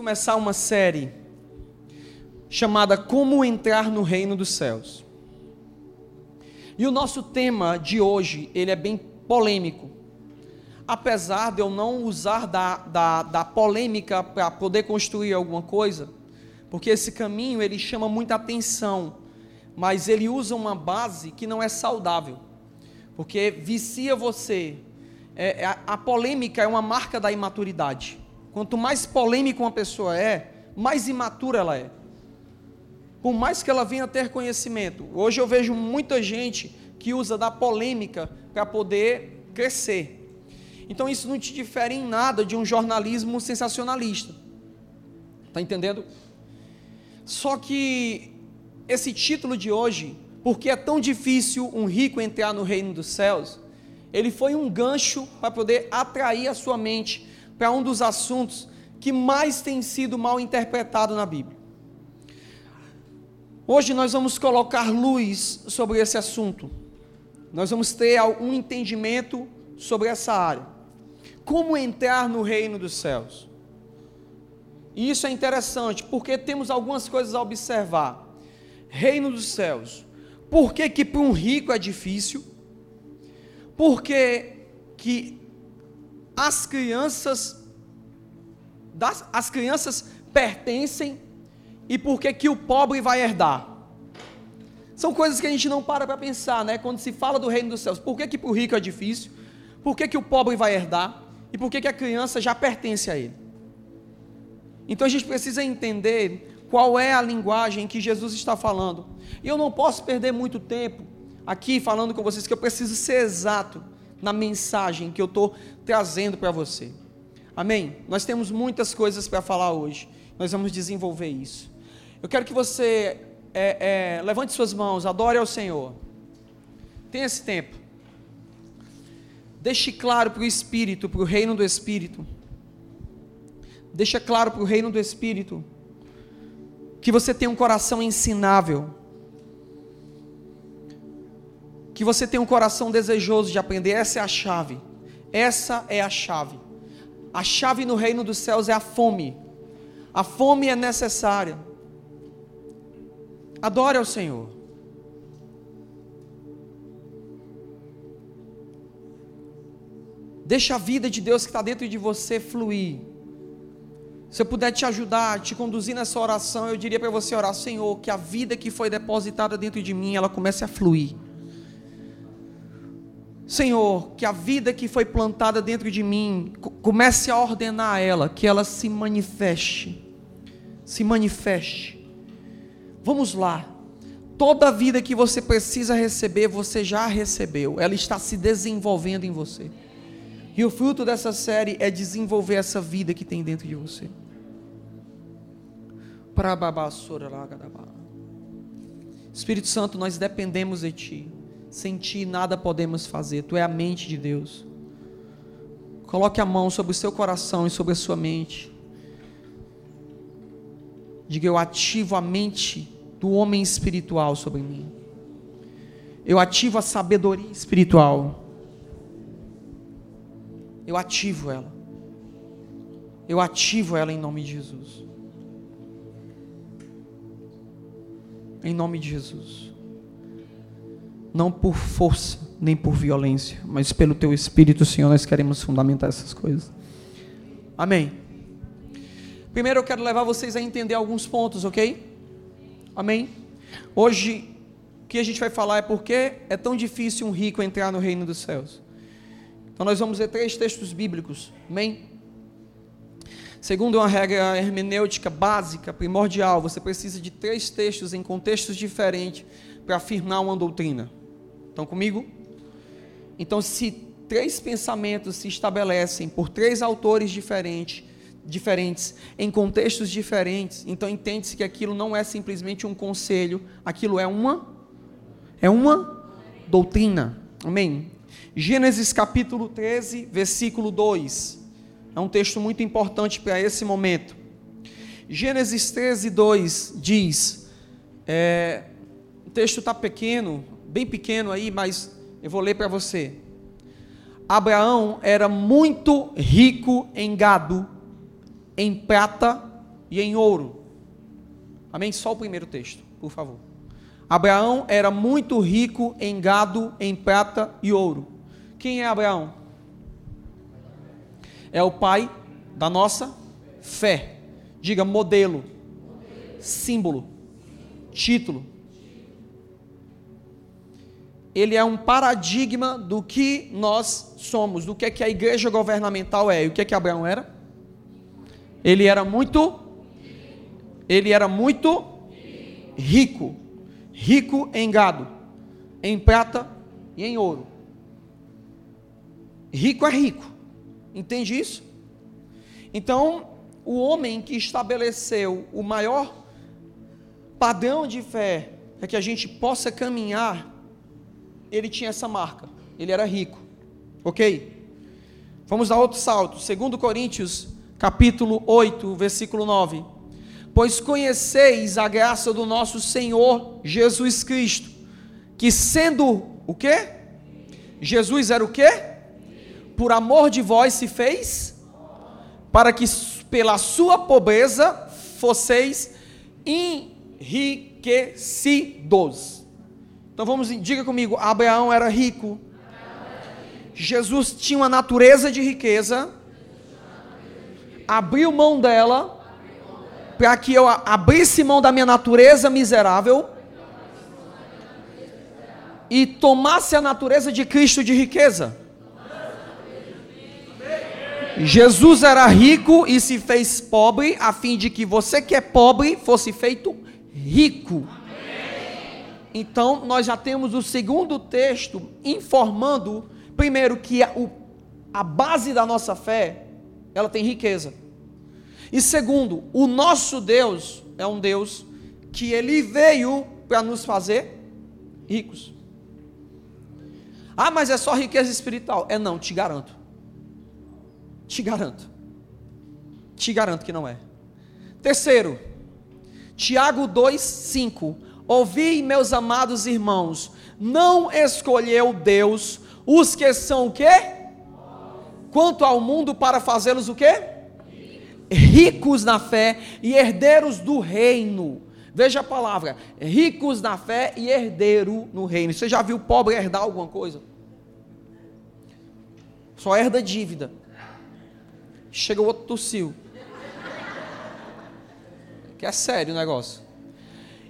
começar uma série chamada Como Entrar no Reino dos Céus. E o nosso tema de hoje, ele é bem polêmico. Apesar de eu não usar da, da, da polêmica para poder construir alguma coisa, porque esse caminho ele chama muita atenção, mas ele usa uma base que não é saudável, porque vicia você. É, a, a polêmica é uma marca da imaturidade. Quanto mais polêmica uma pessoa é, mais imatura ela é. Por mais que ela venha ter conhecimento. Hoje eu vejo muita gente que usa da polêmica para poder crescer. Então isso não te difere em nada de um jornalismo sensacionalista. Está entendendo? Só que esse título de hoje, porque é tão difícil um rico entrar no reino dos céus, ele foi um gancho para poder atrair a sua mente para um dos assuntos que mais tem sido mal interpretado na Bíblia. Hoje nós vamos colocar luz sobre esse assunto. Nós vamos ter um entendimento sobre essa área. Como entrar no reino dos céus? E isso é interessante, porque temos algumas coisas a observar. Reino dos céus. Por que, que para um rico é difícil? Porque que as crianças das, as crianças pertencem e por que que o pobre vai herdar? São coisas que a gente não para para pensar, né? Quando se fala do reino dos céus, por que que para o rico é difícil? Por que que o pobre vai herdar? E por que que a criança já pertence a ele? Então a gente precisa entender qual é a linguagem que Jesus está falando. E eu não posso perder muito tempo aqui falando com vocês que eu preciso ser exato na mensagem que eu estou trazendo para você. Amém? Nós temos muitas coisas para falar hoje. Nós vamos desenvolver isso. Eu quero que você é, é, levante suas mãos, adore ao Senhor. Tenha esse tempo. Deixe claro para o Espírito, para o reino do Espírito. Deixa claro para o reino do Espírito que você tem um coração ensinável que você tem um coração desejoso de aprender. Essa é a chave. Essa é a chave. A chave no reino dos céus é a fome. A fome é necessária. Adore ao Senhor. Deixa a vida de Deus que está dentro de você fluir. Se eu puder te ajudar, te conduzir nessa oração, eu diria para você orar, Senhor, que a vida que foi depositada dentro de mim, ela comece a fluir. Senhor, que a vida que foi plantada dentro de mim, comece a ordenar ela, que ela se manifeste. Se manifeste. Vamos lá. Toda a vida que você precisa receber, você já recebeu. Ela está se desenvolvendo em você. E o fruto dessa série é desenvolver essa vida que tem dentro de você. Espírito Santo, nós dependemos de Ti. Sem ti nada podemos fazer. Tu é a mente de Deus. Coloque a mão sobre o seu coração e sobre a sua mente. Diga: Eu ativo a mente do homem espiritual sobre mim. Eu ativo a sabedoria espiritual. Eu ativo ela. Eu ativo ela em nome de Jesus. Em nome de Jesus não por força nem por violência, mas pelo teu Espírito, Senhor, nós queremos fundamentar essas coisas. Amém. Primeiro eu quero levar vocês a entender alguns pontos, ok? Amém? Hoje, o que a gente vai falar é porque é tão difícil um rico entrar no reino dos céus. Então nós vamos ver três textos bíblicos, amém? Segundo uma regra hermenêutica básica, primordial, você precisa de três textos em contextos diferentes para afirmar uma doutrina. Estão comigo? Então, se três pensamentos se estabelecem por três autores diferentes, diferentes, em contextos diferentes, então entende-se que aquilo não é simplesmente um conselho, aquilo é uma é uma doutrina. Amém. Gênesis capítulo 13, versículo 2. É um texto muito importante para esse momento. Gênesis 13, 2 diz: é, o texto está pequeno, bem pequeno aí, mas eu vou ler para você. Abraão era muito rico em gado, em prata e em ouro. Amém? Só o primeiro texto, por favor. Abraão era muito rico em gado, em prata e ouro. Quem é Abraão? É o pai da nossa fé. Diga modelo, símbolo, título. Ele é um paradigma do que nós somos, do que é que a igreja governamental é. E o que é que Abraão era? Ele era muito ele era muito rico rico em gado, em prata e em ouro. Rico é rico, entende isso? Então, o homem que estabeleceu o maior padrão de fé para que a gente possa caminhar, ele tinha essa marca, ele era rico, ok? Vamos dar outro salto, 2 Coríntios, capítulo 8, versículo 9 pois conheceis a graça do nosso Senhor Jesus Cristo, que sendo o quê? Jesus era o quê? Por amor de vós se fez, para que pela sua pobreza fosseis enriquecidos. Então vamos, diga comigo, Abraão era rico. Jesus tinha uma natureza de riqueza, abriu mão dela para que eu abrisse mão da minha natureza miserável e tomasse a natureza de Cristo de riqueza. Jesus era rico e se fez pobre, a fim de que você que é pobre fosse feito rico. Então, nós já temos o segundo texto informando, primeiro, que a, o, a base da nossa fé, ela tem riqueza. E segundo, o nosso Deus é um Deus que ele veio para nos fazer ricos. Ah, mas é só riqueza espiritual. É não, te garanto. Te garanto. Te garanto que não é. Terceiro, Tiago 2:5. Ouvi, meus amados irmãos, não escolheu Deus os que são o quê? Quanto ao mundo para fazê-los o quê? ricos na fé e herdeiros do reino. Veja a palavra, ricos na fé e herdeiro no reino. Você já viu pobre herdar alguma coisa? Só herda dívida. Chega o outro tossiu. Que é sério o negócio.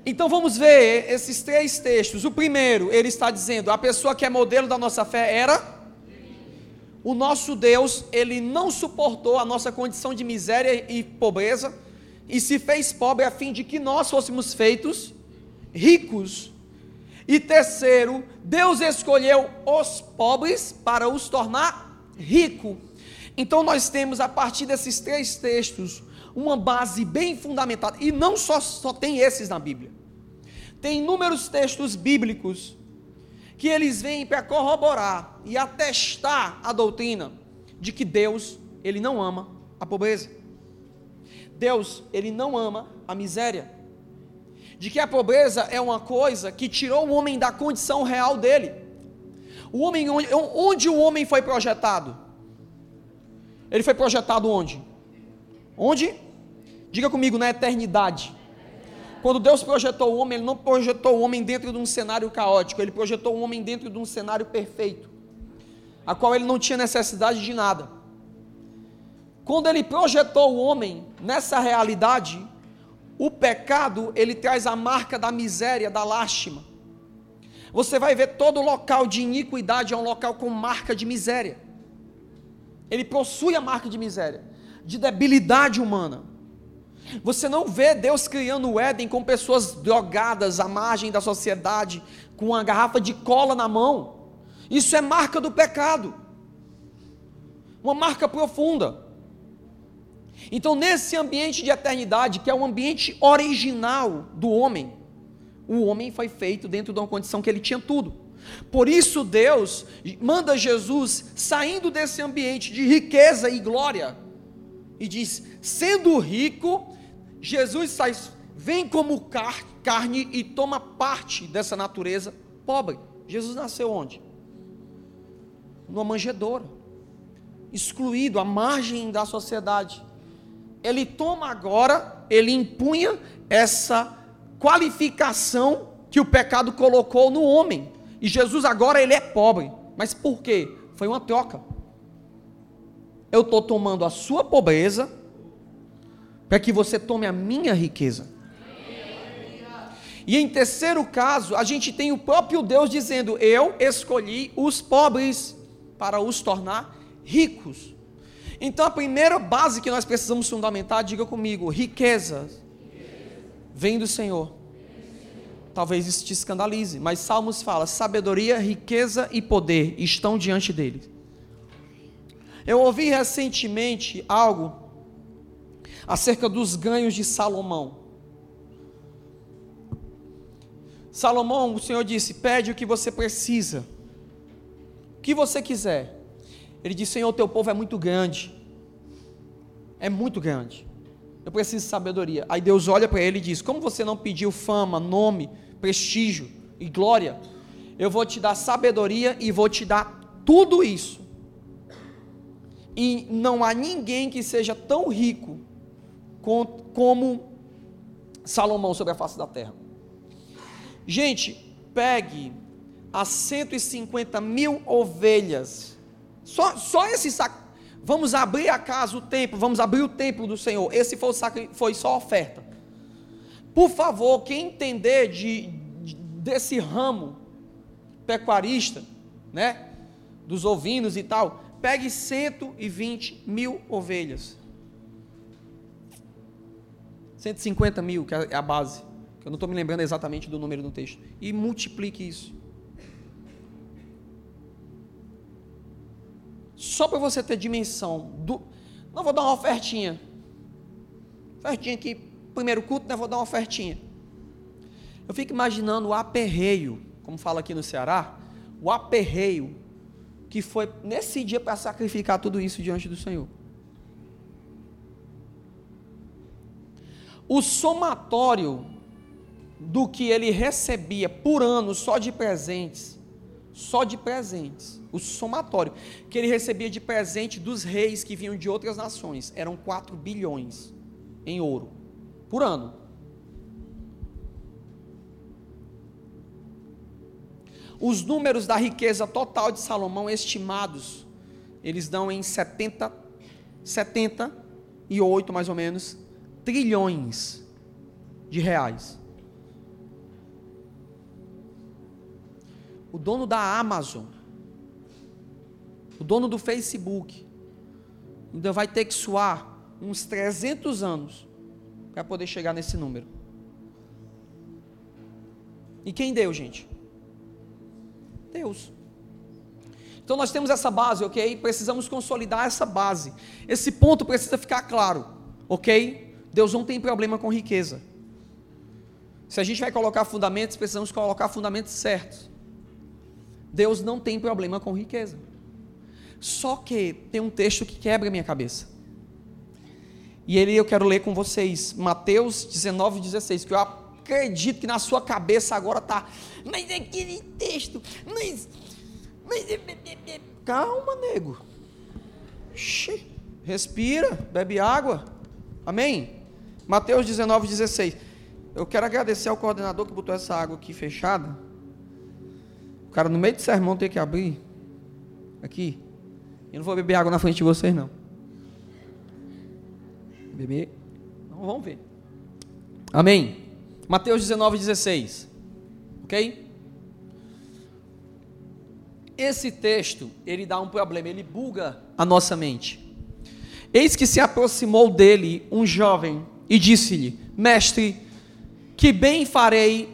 Então vamos ver esses três textos. O primeiro, ele está dizendo: a pessoa que é modelo da nossa fé era o nosso Deus, ele não suportou a nossa condição de miséria e pobreza e se fez pobre a fim de que nós fôssemos feitos ricos. E terceiro, Deus escolheu os pobres para os tornar ricos. Então nós temos a partir desses três textos uma base bem fundamentada. E não só, só tem esses na Bíblia. Tem inúmeros textos bíblicos que eles vêm para corroborar e atestar a doutrina de que Deus, ele não ama a pobreza. Deus, ele não ama a miséria. De que a pobreza é uma coisa que tirou o homem da condição real dele. O homem onde o homem foi projetado? Ele foi projetado onde? Onde? Diga comigo, na eternidade. Quando Deus projetou o homem, Ele não projetou o homem dentro de um cenário caótico, Ele projetou o homem dentro de um cenário perfeito, a qual ele não tinha necessidade de nada. Quando Ele projetou o homem nessa realidade, o pecado, ele traz a marca da miséria, da lástima. Você vai ver todo local de iniquidade é um local com marca de miséria. Ele possui a marca de miséria, de debilidade humana. Você não vê Deus criando o Éden com pessoas drogadas à margem da sociedade, com uma garrafa de cola na mão. Isso é marca do pecado. Uma marca profunda. Então, nesse ambiente de eternidade, que é o ambiente original do homem, o homem foi feito dentro de uma condição que ele tinha tudo. Por isso, Deus manda Jesus saindo desse ambiente de riqueza e glória e diz: sendo rico, Jesus sai, vem como car carne e toma parte dessa natureza pobre. Jesus nasceu onde? Numa manjedoura, excluído, à margem da sociedade. Ele toma agora ele impunha essa qualificação que o pecado colocou no homem. E Jesus agora ele é pobre. Mas por quê? Foi uma troca. Eu estou tomando a sua pobreza para que você tome a minha riqueza. E em terceiro caso, a gente tem o próprio Deus dizendo: Eu escolhi os pobres para os tornar ricos. Então a primeira base que nós precisamos fundamentar, diga comigo: riqueza vem do Senhor. Talvez isso te escandalize, mas Salmos fala: sabedoria, riqueza e poder estão diante dele. Eu ouvi recentemente algo acerca dos ganhos de Salomão. Salomão, o Senhor disse: pede o que você precisa, o que você quiser. Ele disse: Senhor, teu povo é muito grande, é muito grande. Eu preciso de sabedoria. Aí Deus olha para ele e diz: Como você não pediu fama, nome, prestígio e glória, eu vou te dar sabedoria e vou te dar tudo isso. E não há ninguém que seja tão rico como Salomão sobre a face da terra. Gente, pegue as 150 mil ovelhas, só, só esse saco. Vamos abrir a casa, o templo, vamos abrir o templo do Senhor. Esse foi, sacri, foi só oferta. Por favor, quem entender de, de, desse ramo pecuarista, né? Dos ovinos e tal, pegue 120 mil ovelhas. 150 mil, que é a base. Que eu não estou me lembrando exatamente do número do texto. E multiplique isso. Só para você ter dimensão do. Não vou dar uma ofertinha. Ofertinha aqui, primeiro culto, né? Vou dar uma ofertinha. Eu fico imaginando o aperreio, como fala aqui no Ceará, o aperreio que foi nesse dia para sacrificar tudo isso diante do Senhor. O somatório do que ele recebia por ano só de presentes, só de presentes, o somatório que ele recebia de presente dos reis que vinham de outras nações, eram 4 bilhões em ouro por ano. Os números da riqueza total de Salomão estimados, eles dão em 70, 78 mais ou menos trilhões de reais. O dono da Amazon, o dono do Facebook, ainda vai ter que suar uns 300 anos para poder chegar nesse número. E quem deu, gente? Deus. Então nós temos essa base, ok? Precisamos consolidar essa base. Esse ponto precisa ficar claro, ok? Deus não tem problema com riqueza. Se a gente vai colocar fundamentos, precisamos colocar fundamentos certos. Deus não tem problema com riqueza. Só que tem um texto que quebra a minha cabeça. E ele eu quero ler com vocês, Mateus 19, 16, que eu acredito que na sua cabeça agora está, mas aquele texto, mas, mas calma, nego. respira, bebe água. Amém? Mateus 19, 16. Eu quero agradecer ao coordenador que botou essa água aqui fechada. O cara no meio do sermão tem que abrir. Aqui. Eu não vou beber água na frente de vocês, não. Beber. Não, vamos ver. Amém. Mateus 19, 16. Ok? Esse texto, ele dá um problema, ele buga a nossa mente. Eis que se aproximou dele um jovem e disse-lhe: Mestre, que bem farei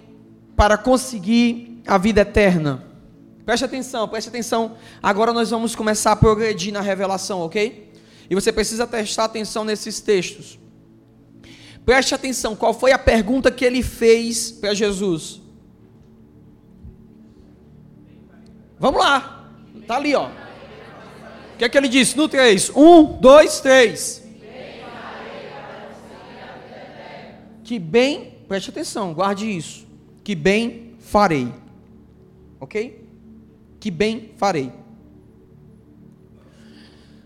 para conseguir a vida eterna? Preste atenção, preste atenção. Agora nós vamos começar a progredir na revelação, ok? E você precisa prestar atenção nesses textos. Preste atenção, qual foi a pergunta que ele fez para Jesus? Vamos lá, tá ali, ó. O que é que ele disse? No 3. 1, 2, 3. que bem, preste atenção, guarde isso, que bem farei. Ok? Que bem farei.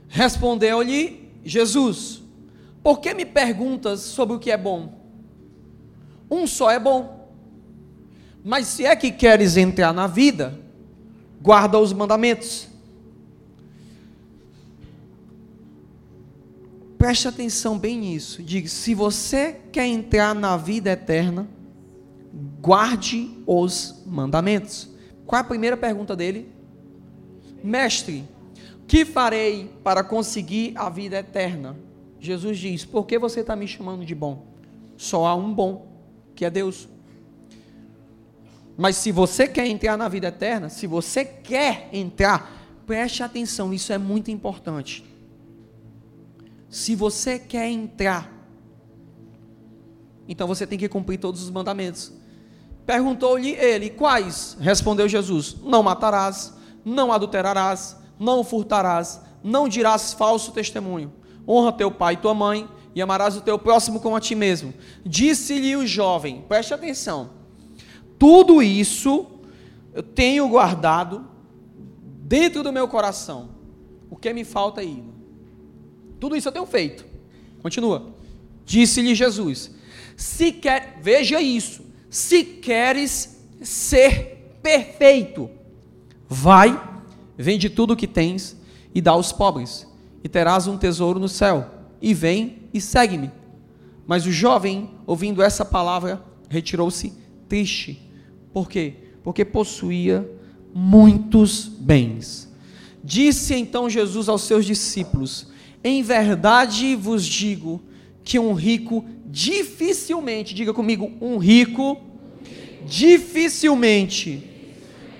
Respondeu-lhe Jesus: Por que me perguntas sobre o que é bom? Um só é bom. Mas se é que queres entrar na vida, guarda os mandamentos. Preste atenção bem nisso. Diga: se você quer entrar na vida eterna, guarde os mandamentos. Qual é a primeira pergunta dele? Mestre, que farei para conseguir a vida eterna? Jesus diz: Por que você está me chamando de bom? Só há um bom, que é Deus. Mas se você quer entrar na vida eterna, se você quer entrar, preste atenção, isso é muito importante. Se você quer entrar, então você tem que cumprir todos os mandamentos. Perguntou-lhe ele: Quais? Respondeu Jesus: Não matarás, não adulterarás, não furtarás, não dirás falso testemunho. Honra teu pai e tua mãe e amarás o teu próximo como a ti mesmo. Disse-lhe o jovem: Preste atenção. Tudo isso eu tenho guardado dentro do meu coração. O que me falta aí? Tudo isso eu tenho feito. Continua. Disse-lhe Jesus: Se quer, veja isso. Se queres ser perfeito, vai, vende tudo o que tens e dá aos pobres, e terás um tesouro no céu. E vem e segue-me. Mas o jovem, ouvindo essa palavra, retirou-se triste. Por quê? Porque possuía muitos bens. Disse então Jesus aos seus discípulos: em verdade vos digo que um rico dificilmente, diga comigo, um rico dificilmente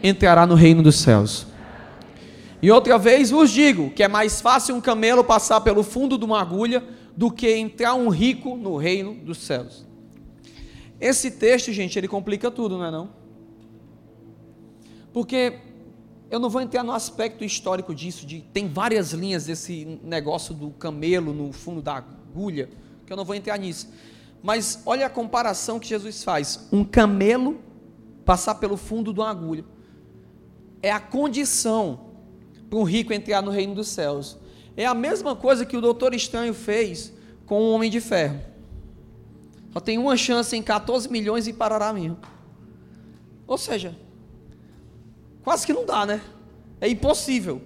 entrará no reino dos céus. E outra vez vos digo que é mais fácil um camelo passar pelo fundo de uma agulha do que entrar um rico no reino dos céus. Esse texto, gente, ele complica tudo, não é não? Porque eu não vou entrar no aspecto histórico disso, de tem várias linhas desse negócio do camelo no fundo da agulha, que eu não vou entrar nisso. Mas olha a comparação que Jesus faz: um camelo passar pelo fundo de uma agulha é a condição para um rico entrar no reino dos céus. É a mesma coisa que o doutor Estranho fez com o homem de ferro. Só tem uma chance em 14 milhões e parará mesmo. Ou seja, Quase que não dá, né? É impossível.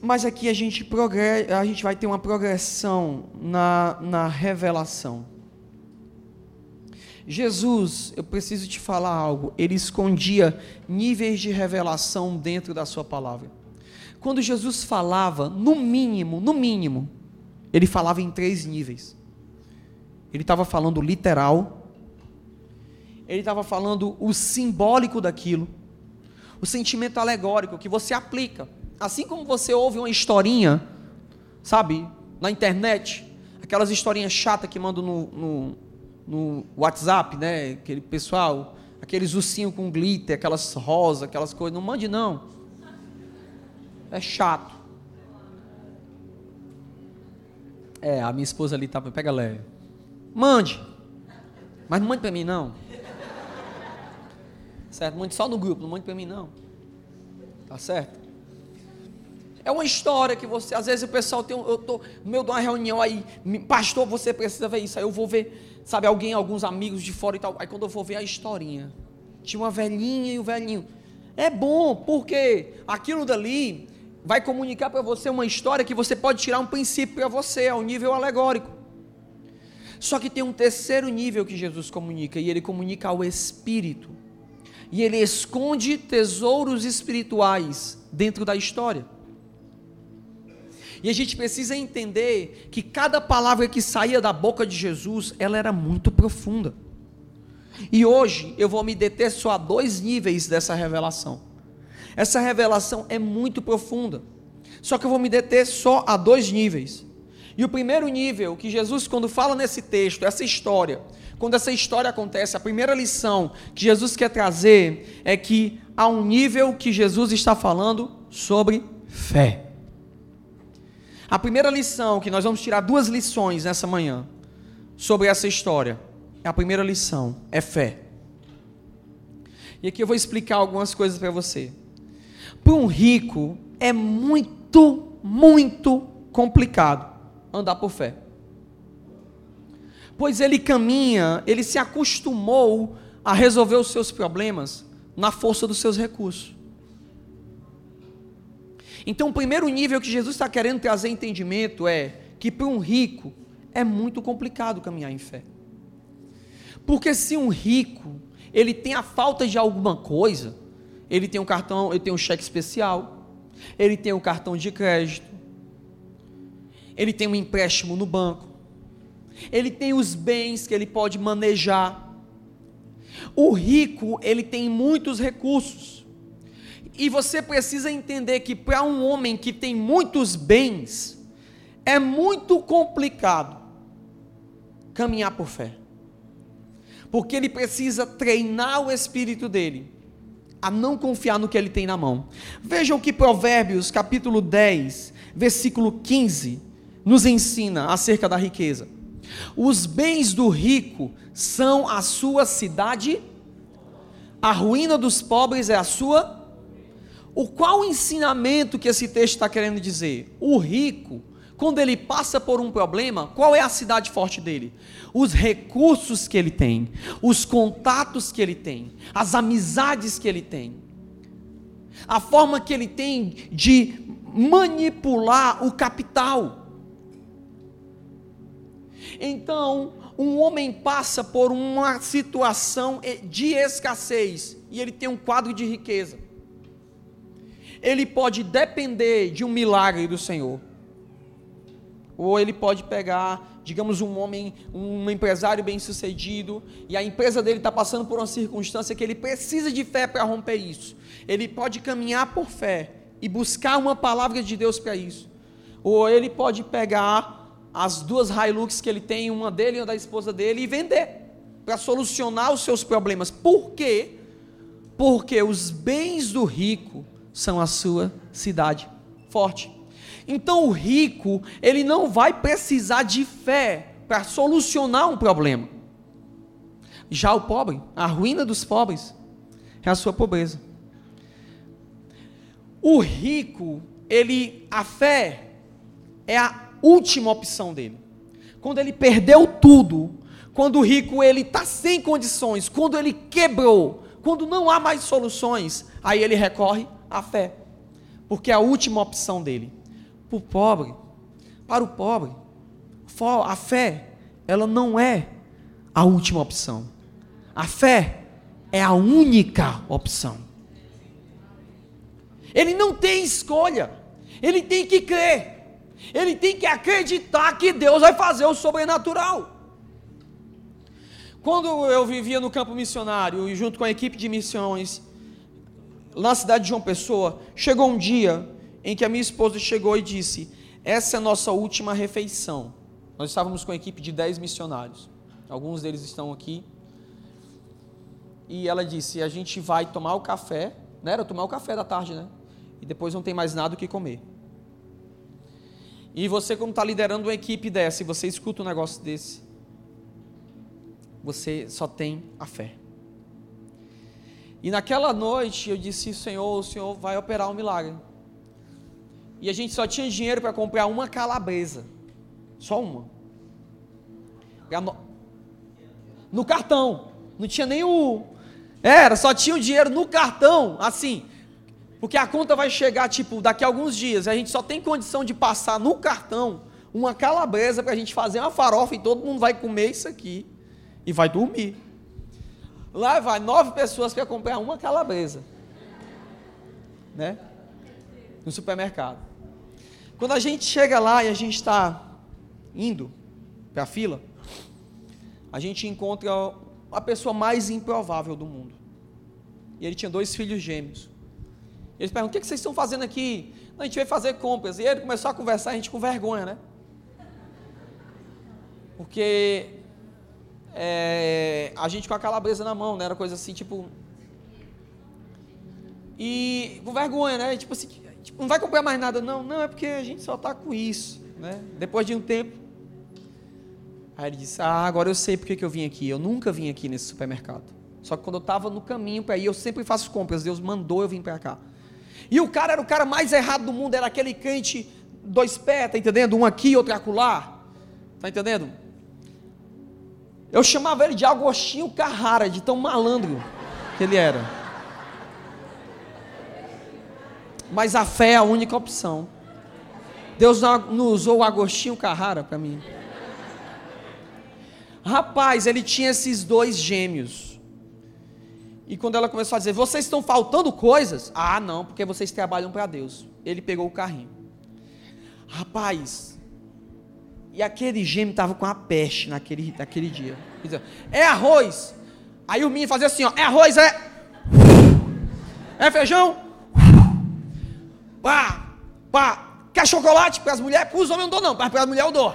Mas aqui a gente, progre... a gente vai ter uma progressão na, na revelação. Jesus, eu preciso te falar algo, ele escondia níveis de revelação dentro da sua palavra. Quando Jesus falava, no mínimo, no mínimo, ele falava em três níveis. Ele estava falando literal, ele estava falando o simbólico daquilo, o sentimento alegórico que você aplica. Assim como você ouve uma historinha, sabe, na internet, aquelas historinhas chatas que mandam no, no, no WhatsApp, né? Aquele pessoal, aqueles ursinhos com glitter, aquelas rosas, aquelas coisas. Não mande, não. É chato. É, a minha esposa ali tá, pega leve. Mande. Mas não mande para mim, não. Certo? Mande só no grupo, não mande para mim não. Tá certo? É uma história que você, às vezes o pessoal tem, eu tô meio de uma reunião aí, pastor, você precisa ver isso. Aí eu vou ver, sabe, alguém, alguns amigos de fora e tal. Aí quando eu vou ver a historinha, tinha uma velhinha e o velhinho. É bom, porque aquilo dali vai comunicar para você uma história que você pode tirar um princípio para você, ao nível alegórico. Só que tem um terceiro nível que Jesus comunica, e ele comunica ao Espírito e ele esconde tesouros espirituais dentro da história. E a gente precisa entender que cada palavra que saía da boca de Jesus, ela era muito profunda. E hoje eu vou me deter só a dois níveis dessa revelação. Essa revelação é muito profunda. Só que eu vou me deter só a dois níveis. E o primeiro nível que Jesus, quando fala nesse texto, essa história, quando essa história acontece, a primeira lição que Jesus quer trazer é que há um nível que Jesus está falando sobre fé. A primeira lição que nós vamos tirar duas lições nessa manhã sobre essa história. A primeira lição é fé. E aqui eu vou explicar algumas coisas para você. Para um rico é muito, muito complicado andar por fé. Pois ele caminha, ele se acostumou a resolver os seus problemas na força dos seus recursos. Então, o primeiro nível que Jesus está querendo trazer entendimento é que para um rico é muito complicado caminhar em fé. Porque se um rico ele tem a falta de alguma coisa, ele tem um cartão, ele tem um cheque especial, ele tem um cartão de crédito, ele tem um empréstimo no banco, ele tem os bens que ele pode manejar. O rico, ele tem muitos recursos. E você precisa entender que para um homem que tem muitos bens, é muito complicado caminhar por fé. Porque ele precisa treinar o espírito dele a não confiar no que ele tem na mão. Veja o que Provérbios, capítulo 10, versículo 15, nos ensina acerca da riqueza. Os bens do rico são a sua cidade, a ruína dos pobres é a sua. O qual ensinamento que esse texto está querendo dizer? O rico quando ele passa por um problema, qual é a cidade forte dele? Os recursos que ele tem, os contatos que ele tem, as amizades que ele tem, a forma que ele tem de manipular o capital. Então, um homem passa por uma situação de escassez e ele tem um quadro de riqueza. Ele pode depender de um milagre do Senhor ou ele pode pegar, digamos, um homem, um empresário bem-sucedido, e a empresa dele está passando por uma circunstância que ele precisa de fé para romper isso. Ele pode caminhar por fé e buscar uma palavra de Deus para isso. Ou ele pode pegar as duas Hilux que ele tem, uma dele e uma da esposa dele, e vender para solucionar os seus problemas. Por quê? Porque os bens do rico são a sua cidade forte. Então o rico, ele não vai precisar de fé para solucionar um problema. Já o pobre, a ruína dos pobres é a sua pobreza. O rico, ele a fé é a última opção dele. Quando ele perdeu tudo, quando o rico ele está sem condições, quando ele quebrou, quando não há mais soluções, aí ele recorre à fé, porque é a última opção dele para o pobre, para o pobre, a fé, ela não é a última opção. A fé é a única opção. Ele não tem escolha. Ele tem que crer. Ele tem que acreditar que Deus vai fazer o sobrenatural. Quando eu vivia no campo missionário e junto com a equipe de missões na cidade de João Pessoa, chegou um dia em que a minha esposa chegou e disse: Essa é a nossa última refeição. Nós estávamos com uma equipe de 10 missionários. Alguns deles estão aqui. E ela disse: A gente vai tomar o café. Né? Era tomar o café da tarde, né? E depois não tem mais nada o que comer. E você, como está liderando uma equipe dessa, e você escuta um negócio desse, você só tem a fé. E naquela noite eu disse: Senhor, o Senhor vai operar um milagre. E a gente só tinha dinheiro para comprar uma calabresa. Só uma. No cartão. Não tinha nem o. Era, só tinha o dinheiro no cartão, assim. Porque a conta vai chegar, tipo, daqui a alguns dias. A gente só tem condição de passar no cartão uma calabresa para a gente fazer uma farofa e todo mundo vai comer isso aqui. E vai dormir. Lá vai nove pessoas para comprar uma calabresa. Né? No supermercado. Quando a gente chega lá e a gente está indo para a fila, a gente encontra a pessoa mais improvável do mundo. E ele tinha dois filhos gêmeos. Eles perguntam: o que vocês estão fazendo aqui? a gente veio fazer compras. E ele começou a conversar, a gente com vergonha, né? Porque é, a gente com a calabresa na mão, né? Era coisa assim, tipo. E com vergonha, né? Tipo assim, Tipo, não vai comprar mais nada, não. Não, é porque a gente só está com isso. Né? Depois de um tempo. Aí ele disse: Ah, agora eu sei porque que eu vim aqui. Eu nunca vim aqui nesse supermercado. Só que quando eu estava no caminho para ir, eu sempre faço compras. Deus mandou eu vir para cá. E o cara era o cara mais errado do mundo, era aquele crente dois pés, tá entendendo? Um aqui, outro acolá. Tá entendendo? Eu chamava ele de Agostinho Carrara, de tão malandro que ele era. Mas a fé é a única opção. Deus não usou o Agostinho Carrara para mim. Rapaz, ele tinha esses dois gêmeos. E quando ela começou a dizer: Vocês estão faltando coisas? Ah, não, porque vocês trabalham para Deus. Ele pegou o carrinho. Rapaz, e aquele gêmeo estava com a peste naquele, naquele dia. É arroz. Aí o menino fazia assim: ó, É arroz, é. É feijão? Pá, pá. Quer chocolate? Para as mulheres, para os homens não dou, não, para as mulheres eu dou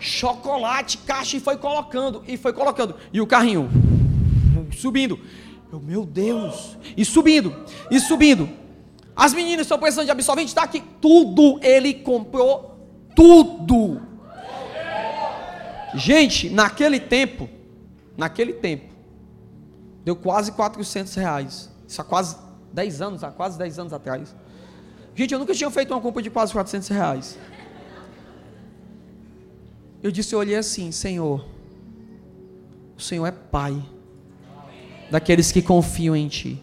chocolate, caixa e foi colocando, e foi colocando. E o carrinho subindo. Eu, meu Deus! E subindo, e subindo. As meninas estão precisando de absorvente, está aqui. Tudo ele comprou, tudo. Gente, naquele tempo, naquele tempo, deu quase 400 reais. Isso há quase 10 anos, há quase 10 anos atrás. Gente, eu nunca tinha feito uma compra de quase 400 reais. Eu disse, eu olhei assim, Senhor, o Senhor é Pai daqueles que confiam em Ti.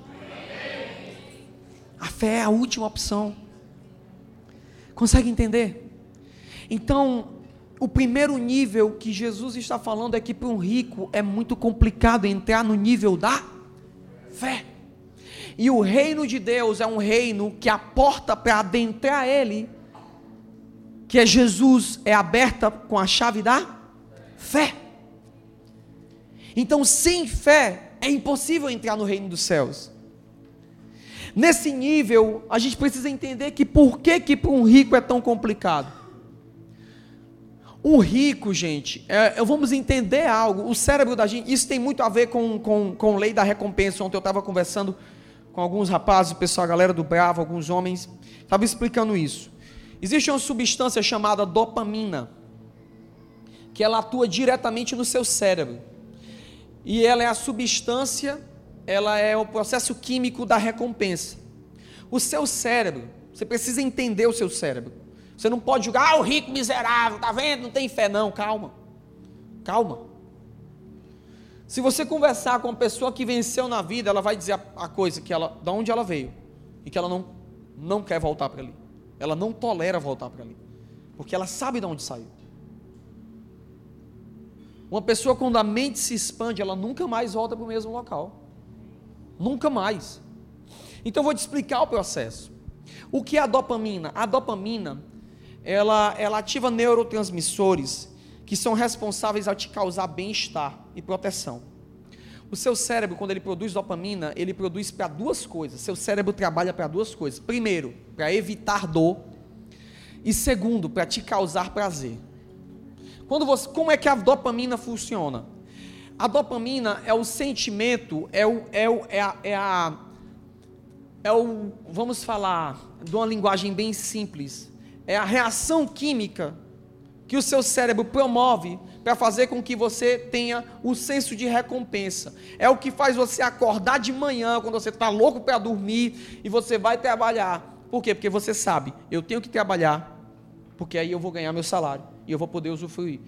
A fé é a última opção. Consegue entender? Então, o primeiro nível que Jesus está falando é que para um rico é muito complicado entrar no nível da fé. E o reino de Deus é um reino que a porta para adentrar ele que é Jesus, é aberta com a chave da fé. Então, sem fé, é impossível entrar no reino dos céus. Nesse nível, a gente precisa entender que por que, que para um rico é tão complicado. Um rico, gente, é, vamos entender algo, o cérebro da gente, isso tem muito a ver com, com, com lei da recompensa. Ontem eu estava conversando com alguns rapazes, o pessoal, a galera do Bravo, alguns homens, estava explicando isso. Existe uma substância chamada dopamina, que ela atua diretamente no seu cérebro. E ela é a substância, ela é o processo químico da recompensa. O seu cérebro, você precisa entender o seu cérebro. Você não pode julgar, ah, o rico miserável, tá vendo? Não tem fé, não. Calma. Calma. Se você conversar com uma pessoa que venceu na vida, ela vai dizer a, a coisa que ela, da onde ela veio e que ela não, não quer voltar para ali. Ela não tolera voltar para ali. Porque ela sabe de onde saiu. Uma pessoa quando a mente se expande, ela nunca mais volta para o mesmo local. Nunca mais. Então vou te explicar o processo. O que é a dopamina? A dopamina, ela, ela ativa neurotransmissores que são responsáveis a te causar bem-estar e proteção. O seu cérebro, quando ele produz dopamina, ele produz para duas coisas. Seu cérebro trabalha para duas coisas. Primeiro, para evitar dor. E segundo, para te causar prazer. Quando você, como é que a dopamina funciona? A dopamina é o sentimento, é o, é o, é a, é a é o, vamos falar de uma linguagem bem simples, é a reação química que o seu cérebro promove para fazer com que você tenha o senso de recompensa. É o que faz você acordar de manhã, quando você está louco para dormir e você vai trabalhar. Por quê? Porque você sabe, eu tenho que trabalhar, porque aí eu vou ganhar meu salário e eu vou poder usufruir.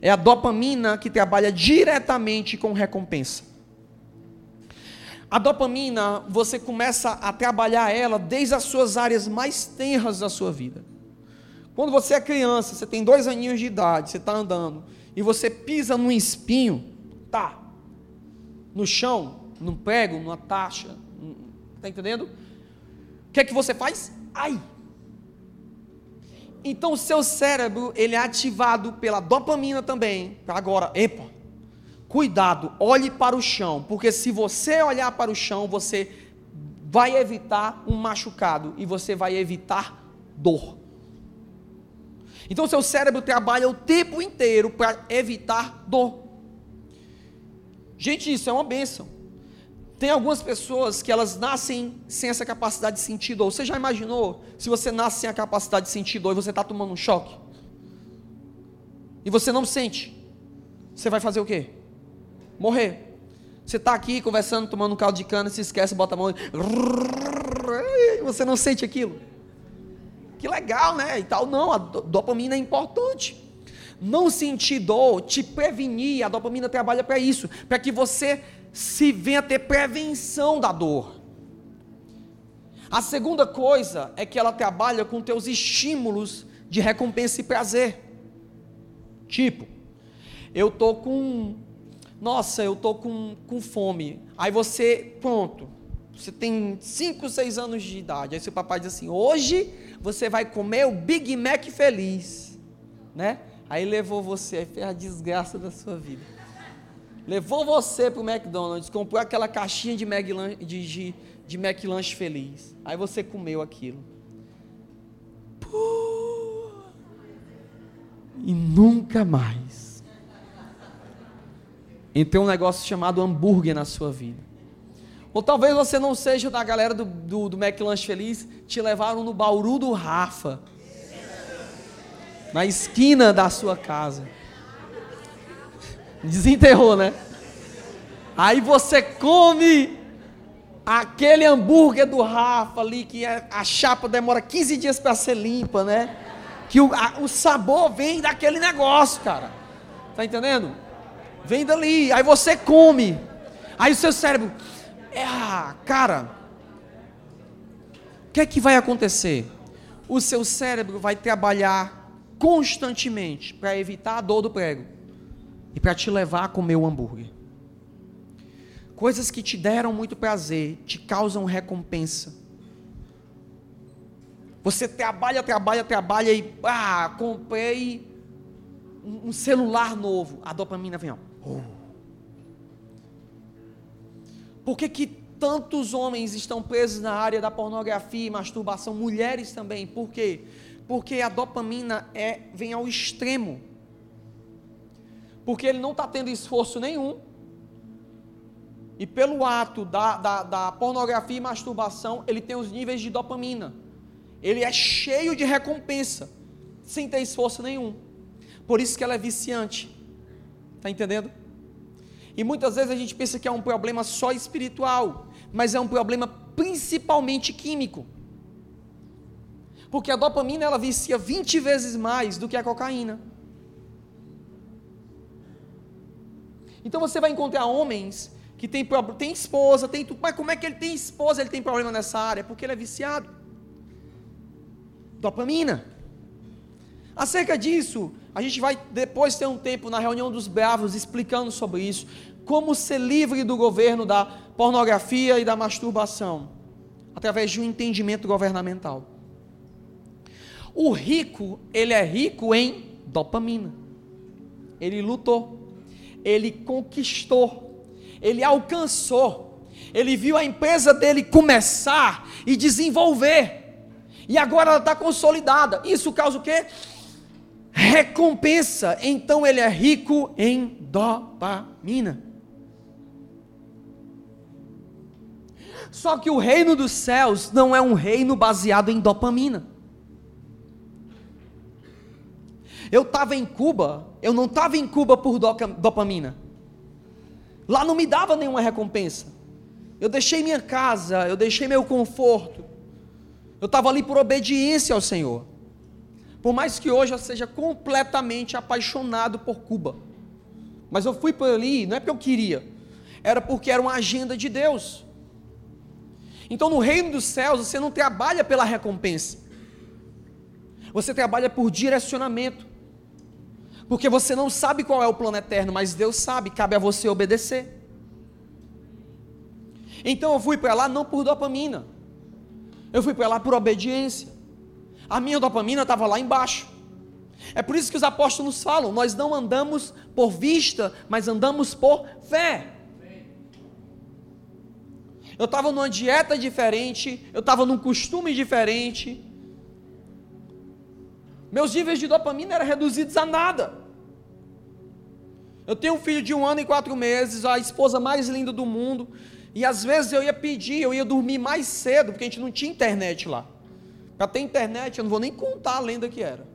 É a dopamina que trabalha diretamente com recompensa. A dopamina, você começa a trabalhar ela desde as suas áreas mais tenras da sua vida. Quando você é criança, você tem dois aninhos de idade, você está andando, e você pisa num espinho, tá, no chão, num prego, numa taxa, está entendendo? O que é que você faz? Ai! Então o seu cérebro, ele é ativado pela dopamina também. Agora, epa, cuidado, olhe para o chão, porque se você olhar para o chão, você vai evitar um machucado e você vai evitar dor. Então seu cérebro trabalha o tempo inteiro para evitar dor. Gente, isso é uma bênção. Tem algumas pessoas que elas nascem sem essa capacidade de sentir dor. Você já imaginou se você nasce sem a capacidade de sentir dor e você está tomando um choque? E você não sente? Você vai fazer o quê? Morrer. Você está aqui conversando, tomando um caldo de cana, se esquece, bota a mão e você não sente aquilo. Que legal, né? E tal. Não, a dopamina é importante. Não sentir dor, te prevenir, a dopamina trabalha para isso, para que você se venha ter prevenção da dor. A segunda coisa é que ela trabalha com teus estímulos de recompensa e prazer. Tipo, eu tô com nossa, eu tô com, com fome. Aí você, pronto, você tem 5, 6 anos de idade. Aí seu papai diz assim: hoje você vai comer o Big Mac feliz. Né? Aí levou você, aí fez a desgraça da sua vida. Levou você para o McDonald's, comprou aquela caixinha de, Mac, de, de, de McLanche feliz. Aí você comeu aquilo. E nunca mais. Entrou um negócio chamado hambúrguer na sua vida. Ou talvez você não seja da galera do, do, do McLanche Feliz, te levaram no Bauru do Rafa. Na esquina da sua casa. Desenterrou, né? Aí você come aquele hambúrguer do Rafa ali, que é, a chapa demora 15 dias para ser limpa, né? Que o, a, o sabor vem daquele negócio, cara. Tá entendendo? Vem dali. Aí você come. Aí o seu cérebro, é, cara, o que é que vai acontecer? O seu cérebro vai trabalhar constantemente para evitar a dor do prego e para te levar a comer o hambúrguer. Coisas que te deram muito prazer, te causam recompensa. Você trabalha, trabalha, trabalha e ah, comprei um celular novo. A dopamina vem, ó. Oh. Por que, que tantos homens estão presos na área da pornografia e masturbação? Mulheres também. Por quê? Porque a dopamina é, vem ao extremo. Porque ele não está tendo esforço nenhum. E pelo ato da, da, da pornografia e masturbação, ele tem os níveis de dopamina. Ele é cheio de recompensa, sem ter esforço nenhum. Por isso que ela é viciante. Está entendendo? E muitas vezes a gente pensa que é um problema só espiritual, mas é um problema principalmente químico. Porque a dopamina ela vicia 20 vezes mais do que a cocaína. Então você vai encontrar homens que têm tem esposa, tem tudo, mas como é que ele tem esposa, ele tem problema nessa área? Porque ele é viciado. Dopamina. Acerca disso, a gente vai depois ter um tempo na reunião dos bravos explicando sobre isso, como ser livre do governo da pornografia e da masturbação, através de um entendimento governamental. O rico, ele é rico em dopamina. Ele lutou, ele conquistou, ele alcançou, ele viu a empresa dele começar e desenvolver, e agora ela está consolidada. Isso causa o quê? Recompensa. Então ele é rico em dopamina. Só que o reino dos céus não é um reino baseado em dopamina. Eu estava em Cuba, eu não estava em Cuba por dopamina. Lá não me dava nenhuma recompensa. Eu deixei minha casa, eu deixei meu conforto. Eu estava ali por obediência ao Senhor. Por mais que hoje eu seja completamente apaixonado por Cuba. Mas eu fui por ali, não é porque eu queria, era porque era uma agenda de Deus. Então no reino dos céus você não trabalha pela recompensa, você trabalha por direcionamento, porque você não sabe qual é o plano eterno, mas Deus sabe, cabe a você obedecer. Então eu fui para lá não por dopamina, eu fui para lá por obediência. A minha dopamina estava lá embaixo. É por isso que os apóstolos falam: nós não andamos por vista, mas andamos por fé. Eu estava numa dieta diferente, eu estava num costume diferente. Meus níveis de dopamina eram reduzidos a nada. Eu tenho um filho de um ano e quatro meses, a esposa mais linda do mundo, e às vezes eu ia pedir, eu ia dormir mais cedo, porque a gente não tinha internet lá. Para ter internet, eu não vou nem contar a lenda que era.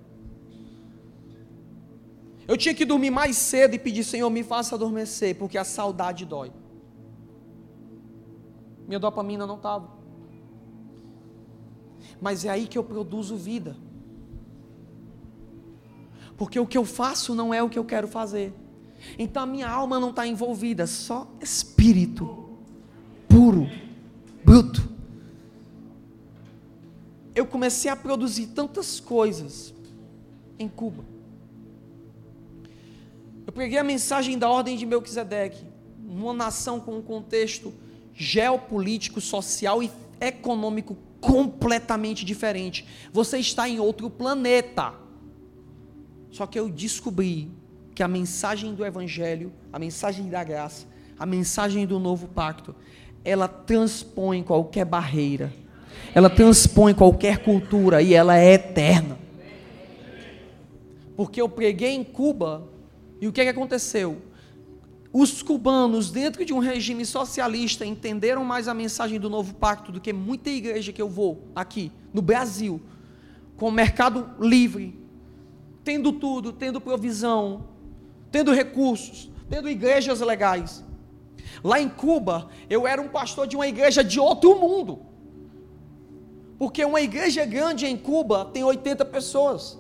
Eu tinha que dormir mais cedo e pedir, Senhor, me faça adormecer, porque a saudade dói. Minha dopamina não estava. Mas é aí que eu produzo vida. Porque o que eu faço não é o que eu quero fazer. Então a minha alma não está envolvida, só espírito puro, bruto. Eu comecei a produzir tantas coisas em Cuba. Eu preguei a mensagem da ordem de Melquisedeque, numa nação com um contexto geopolítico, social e econômico completamente diferente. Você está em outro planeta. Só que eu descobri que a mensagem do Evangelho, a mensagem da graça, a mensagem do novo pacto, ela transpõe qualquer barreira, ela transpõe qualquer cultura e ela é eterna. Porque eu preguei em Cuba e o que, é que aconteceu? Os cubanos, dentro de um regime socialista, entenderam mais a mensagem do novo pacto do que muita igreja que eu vou aqui no Brasil, com o mercado livre, tendo tudo, tendo provisão, tendo recursos, tendo igrejas legais. Lá em Cuba, eu era um pastor de uma igreja de outro mundo. Porque uma igreja grande em Cuba tem 80 pessoas.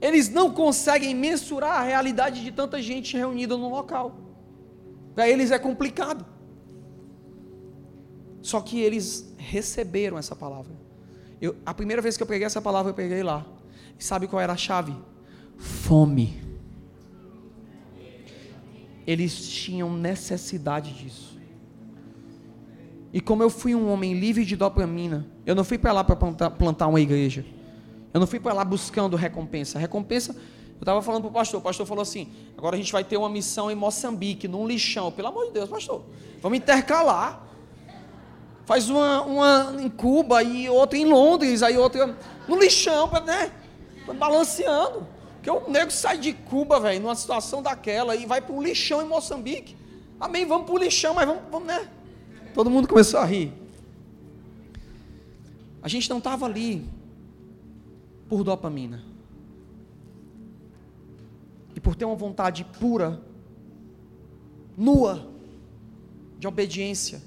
Eles não conseguem mensurar a realidade de tanta gente reunida no local. Para eles é complicado. Só que eles receberam essa palavra. Eu, a primeira vez que eu preguei essa palavra, eu peguei lá. E sabe qual era a chave? Fome. Eles tinham necessidade disso. E como eu fui um homem livre de dopamina, eu não fui para lá para plantar, uma igreja. Eu não fui para lá buscando recompensa. Recompensa, eu estava falando para o pastor, o pastor falou assim: agora a gente vai ter uma missão em Moçambique, num lixão. Pelo amor de Deus, pastor, vamos intercalar. Faz uma, uma em Cuba e outra em Londres, aí outra no lixão, né? Balanceando. Porque o nego sai de Cuba, velho, numa situação daquela, e vai para um lixão em Moçambique. Amém, vamos para o lixão, mas vamos, vamos, né? Todo mundo começou a rir. A gente não estava ali por dopamina. E por ter uma vontade pura, nua, de obediência,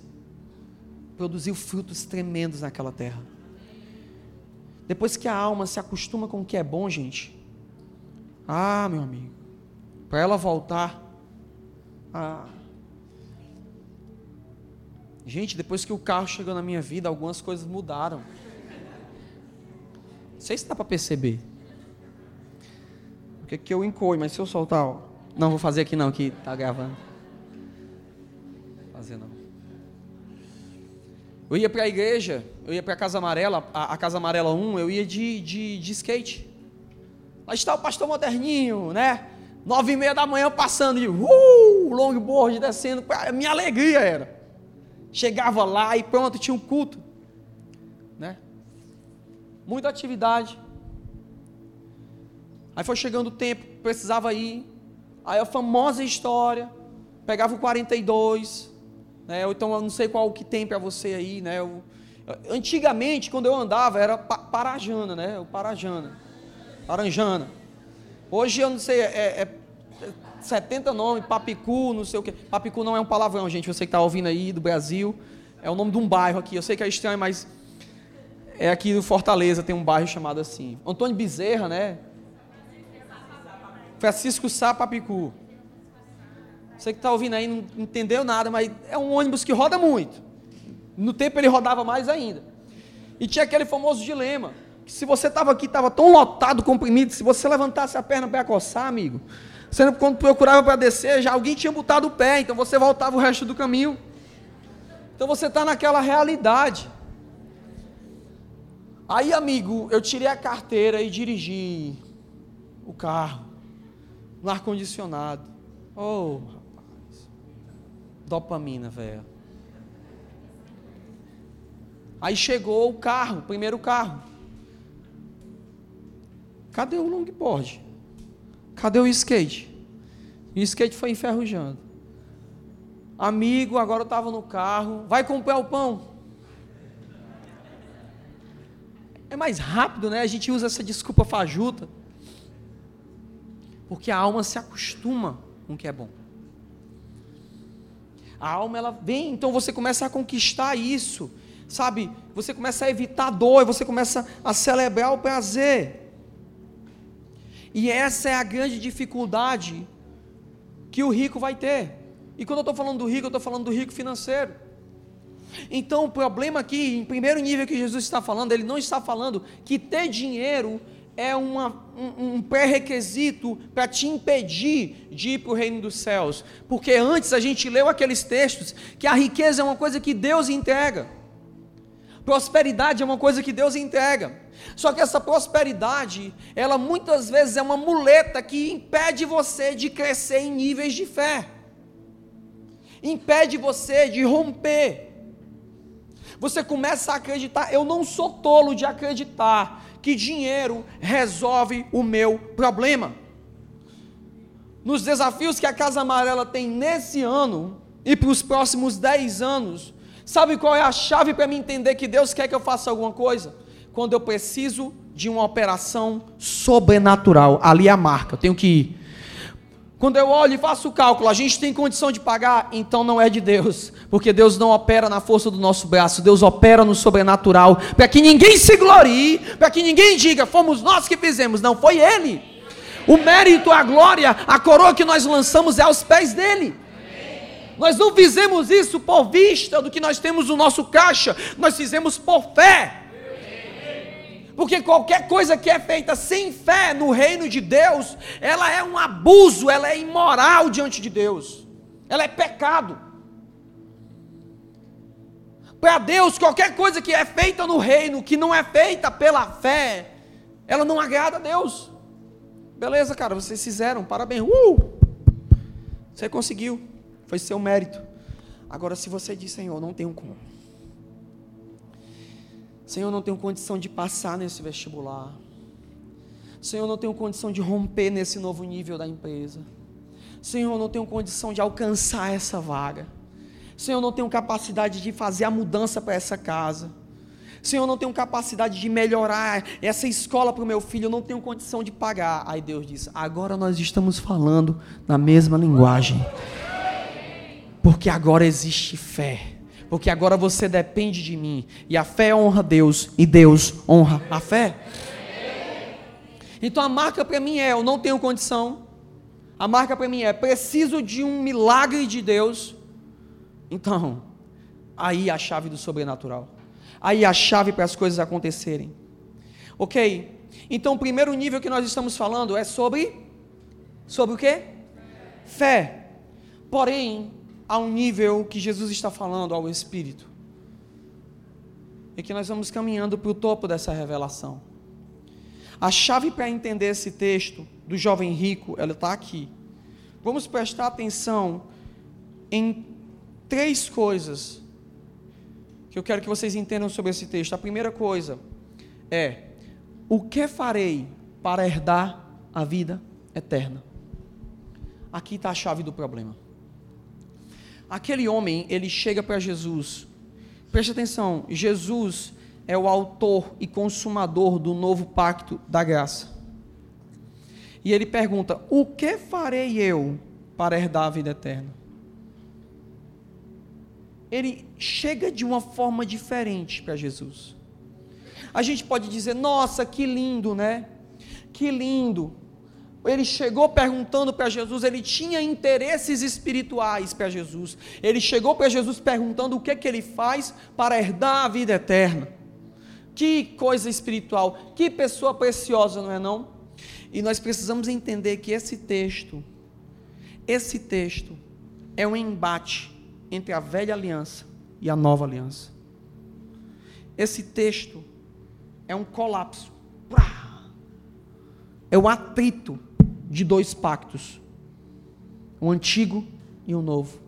produziu frutos tremendos naquela terra. Depois que a alma se acostuma com o que é bom, gente, ah, meu amigo, para ela voltar, ah, gente, depois que o carro chegou na minha vida, algumas coisas mudaram sei se dá para perceber. Porque que eu encoio, mas se eu soltar, ó, não vou fazer aqui não, que tá gravando. Fazer não. Eu ia para a igreja, eu ia para a Casa Amarela, a, a, Casa Amarela 1, eu ia de, de, de skate. Lá está o pastor moderninho, né? Nove e meia da manhã passando de uh, longboard descendo, minha alegria era. Chegava lá e pronto, tinha um culto, né? muita atividade. Aí foi chegando o tempo, precisava ir. Aí a famosa história, pegava o 42, né? Então eu não sei qual que tem para você aí, né? Eu, antigamente, quando eu andava, era Parajana, né? O Parajana. Paranjana. Hoje eu não sei, é, é 70 nomes, Papicu, não sei o que. Papicu não é um palavrão, gente. Você que está ouvindo aí do Brasil. É o nome de um bairro aqui. Eu sei que é estranho, mas é aqui no Fortaleza, tem um bairro chamado assim. Antônio Bezerra, né? Francisco Sá Papicu. Você que está ouvindo aí não entendeu nada, mas é um ônibus que roda muito. No tempo ele rodava mais ainda. E tinha aquele famoso dilema, que se você estava aqui, estava tão lotado, comprimido, se você levantasse a perna para coçar, amigo, você quando procurava para descer, já alguém tinha botado o pé, então você voltava o resto do caminho. Então você está naquela realidade. Aí, amigo, eu tirei a carteira e dirigi o carro no ar-condicionado. Oh, rapaz. Dopamina, velho. Aí chegou o carro, o primeiro carro. Cadê o longboard? Cadê o skate? E o skate foi enferrujando. Amigo, agora eu estava no carro. Vai comprar o pão. é mais rápido, né? A gente usa essa desculpa fajuta. Porque a alma se acostuma com o que é bom. A alma ela vem, então você começa a conquistar isso. sabe, você começa a evitar dor, você começa a celebrar o prazer. E essa é a grande dificuldade que o rico vai ter. E quando eu estou falando do rico, eu estou falando do rico financeiro. Então, o problema aqui, em primeiro nível que Jesus está falando, ele não está falando que ter dinheiro é uma, um, um pré-requisito para te impedir de ir para o reino dos céus. Porque antes a gente leu aqueles textos que a riqueza é uma coisa que Deus entrega. Prosperidade é uma coisa que Deus entrega. Só que essa prosperidade, ela muitas vezes é uma muleta que impede você de crescer em níveis de fé. Impede você de romper. Você começa a acreditar, eu não sou tolo de acreditar que dinheiro resolve o meu problema. Nos desafios que a Casa Amarela tem nesse ano e para os próximos 10 anos, sabe qual é a chave para me entender que Deus quer que eu faça alguma coisa? Quando eu preciso de uma operação sobrenatural, ali é a marca, eu tenho que ir. Quando eu olho e faço o cálculo, a gente tem condição de pagar, então não é de Deus, porque Deus não opera na força do nosso braço, Deus opera no sobrenatural, para que ninguém se glorie, para que ninguém diga, fomos nós que fizemos, não foi Ele. O mérito, a glória, a coroa que nós lançamos é aos pés dele. Nós não fizemos isso por vista do que nós temos no nosso caixa, nós fizemos por fé. Porque qualquer coisa que é feita sem fé no reino de Deus, ela é um abuso, ela é imoral diante de Deus. Ela é pecado. Para Deus, qualquer coisa que é feita no reino, que não é feita pela fé, ela não agrada a Deus. Beleza, cara, vocês fizeram, parabéns. Uh! Você conseguiu, foi seu mérito. Agora, se você diz, Senhor, não tenho como Senhor, não tenho condição de passar nesse vestibular. Senhor, não tenho condição de romper nesse novo nível da empresa. Senhor, não tenho condição de alcançar essa vaga. Senhor, não tenho capacidade de fazer a mudança para essa casa. Senhor, não tenho capacidade de melhorar essa escola para o meu filho, eu não tenho condição de pagar. Aí Deus diz: agora nós estamos falando na mesma linguagem. Porque agora existe fé porque agora você depende de mim, e a fé honra Deus, e Deus honra a fé. Então a marca para mim é: eu não tenho condição, a marca para mim é: preciso de um milagre de Deus. Então, aí a chave do sobrenatural, aí a chave para as coisas acontecerem. Ok? Então, o primeiro nível que nós estamos falando é sobre sobre o que? Fé. Porém, a um nível que Jesus está falando ao Espírito. E que nós vamos caminhando para o topo dessa revelação. A chave para entender esse texto do jovem rico, ela está aqui. Vamos prestar atenção em três coisas que eu quero que vocês entendam sobre esse texto. A primeira coisa é: o que farei para herdar a vida eterna? Aqui está a chave do problema. Aquele homem, ele chega para Jesus. Preste atenção, Jesus é o autor e consumador do novo pacto da graça. E ele pergunta: O que farei eu para herdar a vida eterna? Ele chega de uma forma diferente para Jesus. A gente pode dizer: Nossa, que lindo, né? Que lindo ele chegou perguntando para Jesus, ele tinha interesses espirituais para Jesus. Ele chegou para Jesus perguntando o que, que ele faz para herdar a vida eterna. Que coisa espiritual, que pessoa preciosa, não é não? E nós precisamos entender que esse texto, esse texto é um embate entre a velha aliança e a nova aliança. Esse texto é um colapso. É um atrito de dois pactos, o antigo e o novo.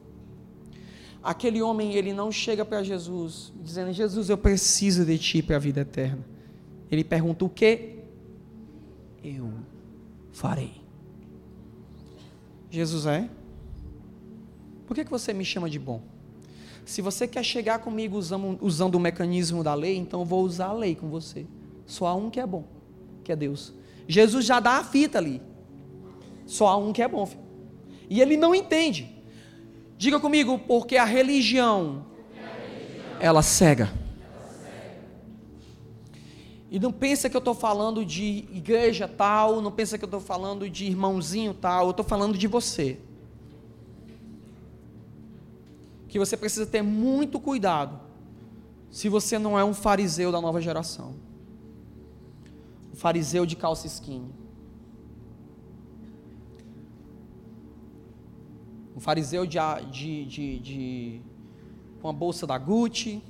Aquele homem, ele não chega para Jesus dizendo: Jesus, eu preciso de ti para a vida eterna. Ele pergunta: O que eu farei? Jesus é? Por que, que você me chama de bom? Se você quer chegar comigo usando, usando o mecanismo da lei, então eu vou usar a lei com você. Só há um que é bom, que é Deus. Jesus já dá a fita ali. Só há um que é bom. Filho. E ele não entende. Diga comigo, porque a religião, ela cega. E não pensa que eu estou falando de igreja tal, não pensa que eu estou falando de irmãozinho tal, eu estou falando de você. Que você precisa ter muito cuidado se você não é um fariseu da nova geração. Um fariseu de calça skinny. Um fariseu de, de, de, de com a bolsa da Gucci,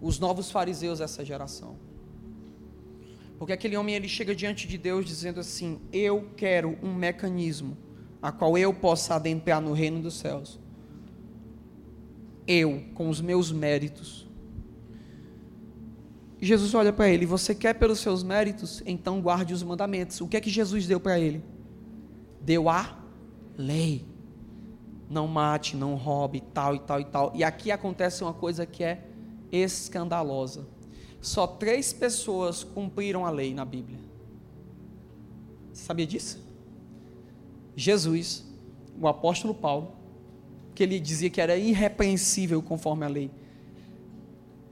os novos fariseus dessa geração. Porque aquele homem ele chega diante de Deus dizendo assim: Eu quero um mecanismo a qual eu possa adentrar no reino dos céus. Eu, com os meus méritos. Jesus olha para ele: Você quer pelos seus méritos? Então guarde os mandamentos. O que é que Jesus deu para ele? Deu a lei. Não mate, não roube, tal e tal e tal. E aqui acontece uma coisa que é escandalosa. Só três pessoas cumpriram a lei na Bíblia. Você sabia disso? Jesus, o apóstolo Paulo, que ele dizia que era irrepreensível conforme a lei.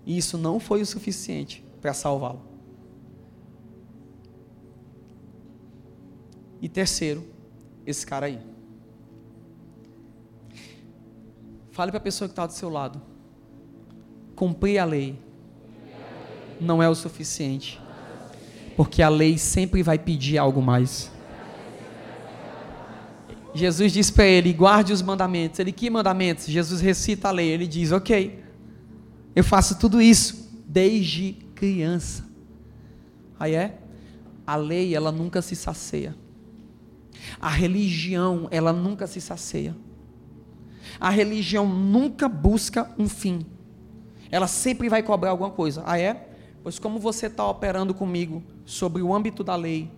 E isso não foi o suficiente para salvá-lo. E terceiro, esse cara aí. Fale para a pessoa que está do seu lado cumprir a lei não é o suficiente, porque a lei sempre vai pedir algo mais. Jesus diz para ele: guarde os mandamentos. Ele, que mandamentos? Jesus recita a lei. Ele diz: ok, eu faço tudo isso desde criança. Aí é? A lei, ela nunca se sacia. A religião, ela nunca se sacia. A religião nunca busca um fim. Ela sempre vai cobrar alguma coisa. Ah, é? Pois como você está operando comigo sobre o âmbito da lei,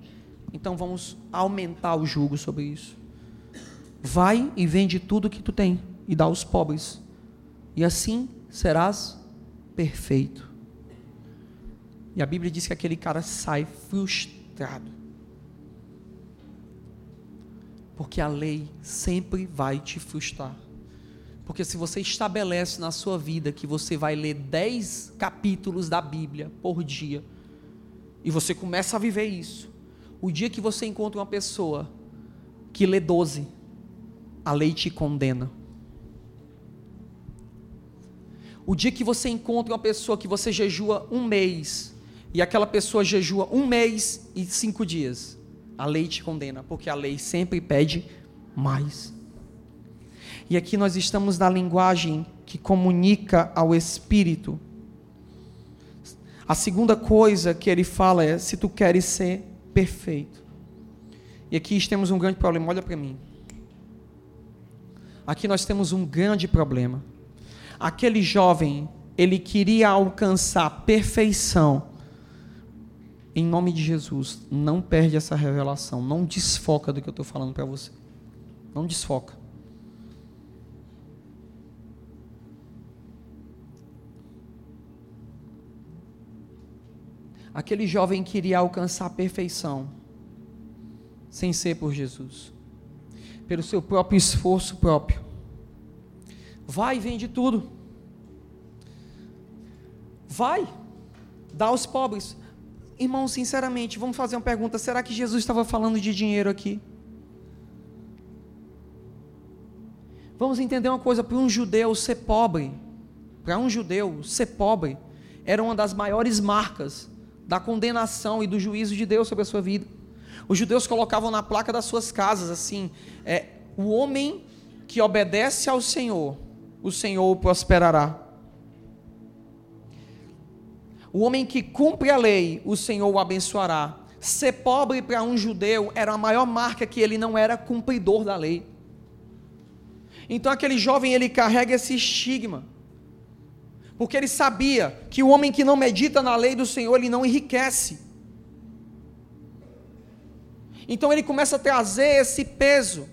então vamos aumentar o jugo sobre isso. Vai e vende tudo que tu tem e dá aos pobres. E assim serás perfeito. E a Bíblia diz que aquele cara sai frustrado. Porque a lei sempre vai te frustrar. Porque se você estabelece na sua vida que você vai ler 10 capítulos da Bíblia por dia, e você começa a viver isso, o dia que você encontra uma pessoa que lê 12, a lei te condena. O dia que você encontra uma pessoa que você jejua um mês, e aquela pessoa jejua um mês e cinco dias, a lei te condena, porque a lei sempre pede mais. E aqui nós estamos na linguagem que comunica ao espírito. A segunda coisa que ele fala é: se tu queres ser perfeito. E aqui temos um grande problema, olha para mim. Aqui nós temos um grande problema. Aquele jovem, ele queria alcançar perfeição. Em nome de Jesus, não perde essa revelação, não desfoca do que eu estou falando para você. Não desfoca. Aquele jovem queria alcançar a perfeição, sem ser por Jesus, pelo seu próprio esforço próprio. Vai e vende tudo. Vai, dá aos pobres. Irmão, sinceramente, vamos fazer uma pergunta: será que Jesus estava falando de dinheiro aqui? Vamos entender uma coisa: para um judeu ser pobre, para um judeu ser pobre, era uma das maiores marcas da condenação e do juízo de Deus sobre a sua vida. Os judeus colocavam na placa das suas casas assim: é, o homem que obedece ao Senhor, o Senhor o prosperará. O homem que cumpre a lei, o Senhor o abençoará. Ser pobre para um judeu era a maior marca que ele não era cumpridor da lei. Então aquele jovem ele carrega esse estigma porque ele sabia que o homem que não medita na lei do Senhor, ele não enriquece. Então ele começa a trazer esse peso.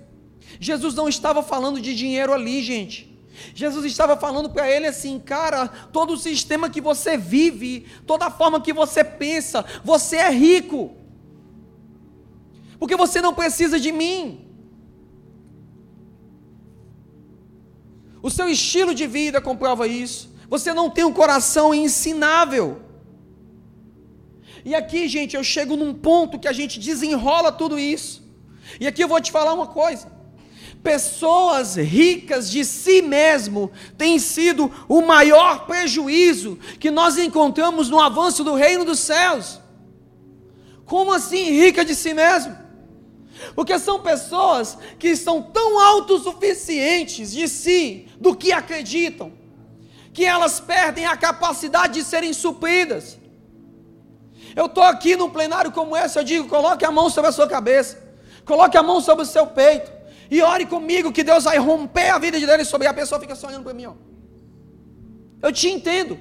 Jesus não estava falando de dinheiro ali, gente. Jesus estava falando para ele assim, cara, todo o sistema que você vive, toda a forma que você pensa, você é rico. Porque você não precisa de mim. O seu estilo de vida comprova isso. Você não tem um coração ensinável. E aqui, gente, eu chego num ponto que a gente desenrola tudo isso. E aqui eu vou te falar uma coisa. Pessoas ricas de si mesmo têm sido o maior prejuízo que nós encontramos no avanço do reino dos céus. Como assim rica de si mesmo? Porque são pessoas que estão tão autossuficientes de si, do que acreditam, que elas perdem a capacidade de serem supridas. Eu estou aqui num plenário como esse, eu digo: coloque a mão sobre a sua cabeça, coloque a mão sobre o seu peito, e ore comigo que Deus vai romper a vida de dele sobre a pessoa fica sonhando para mim. Ó. Eu te entendo,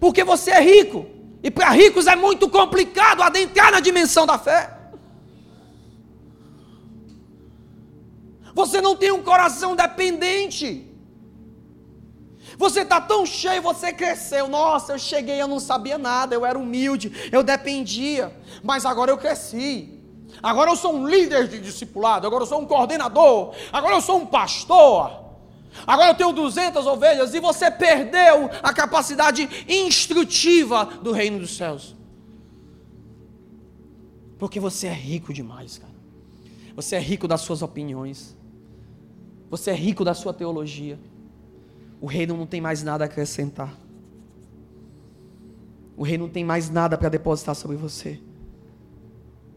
porque você é rico, e para ricos é muito complicado adentrar na dimensão da fé. Você não tem um coração dependente. Você está tão cheio, você cresceu. Nossa, eu cheguei, eu não sabia nada, eu era humilde, eu dependia. Mas agora eu cresci. Agora eu sou um líder de discipulado, agora eu sou um coordenador, agora eu sou um pastor. Agora eu tenho 200 ovelhas e você perdeu a capacidade instrutiva do reino dos céus. Porque você é rico demais, cara. Você é rico das suas opiniões. Você é rico da sua teologia. O reino não tem mais nada a acrescentar. O reino não tem mais nada para depositar sobre você.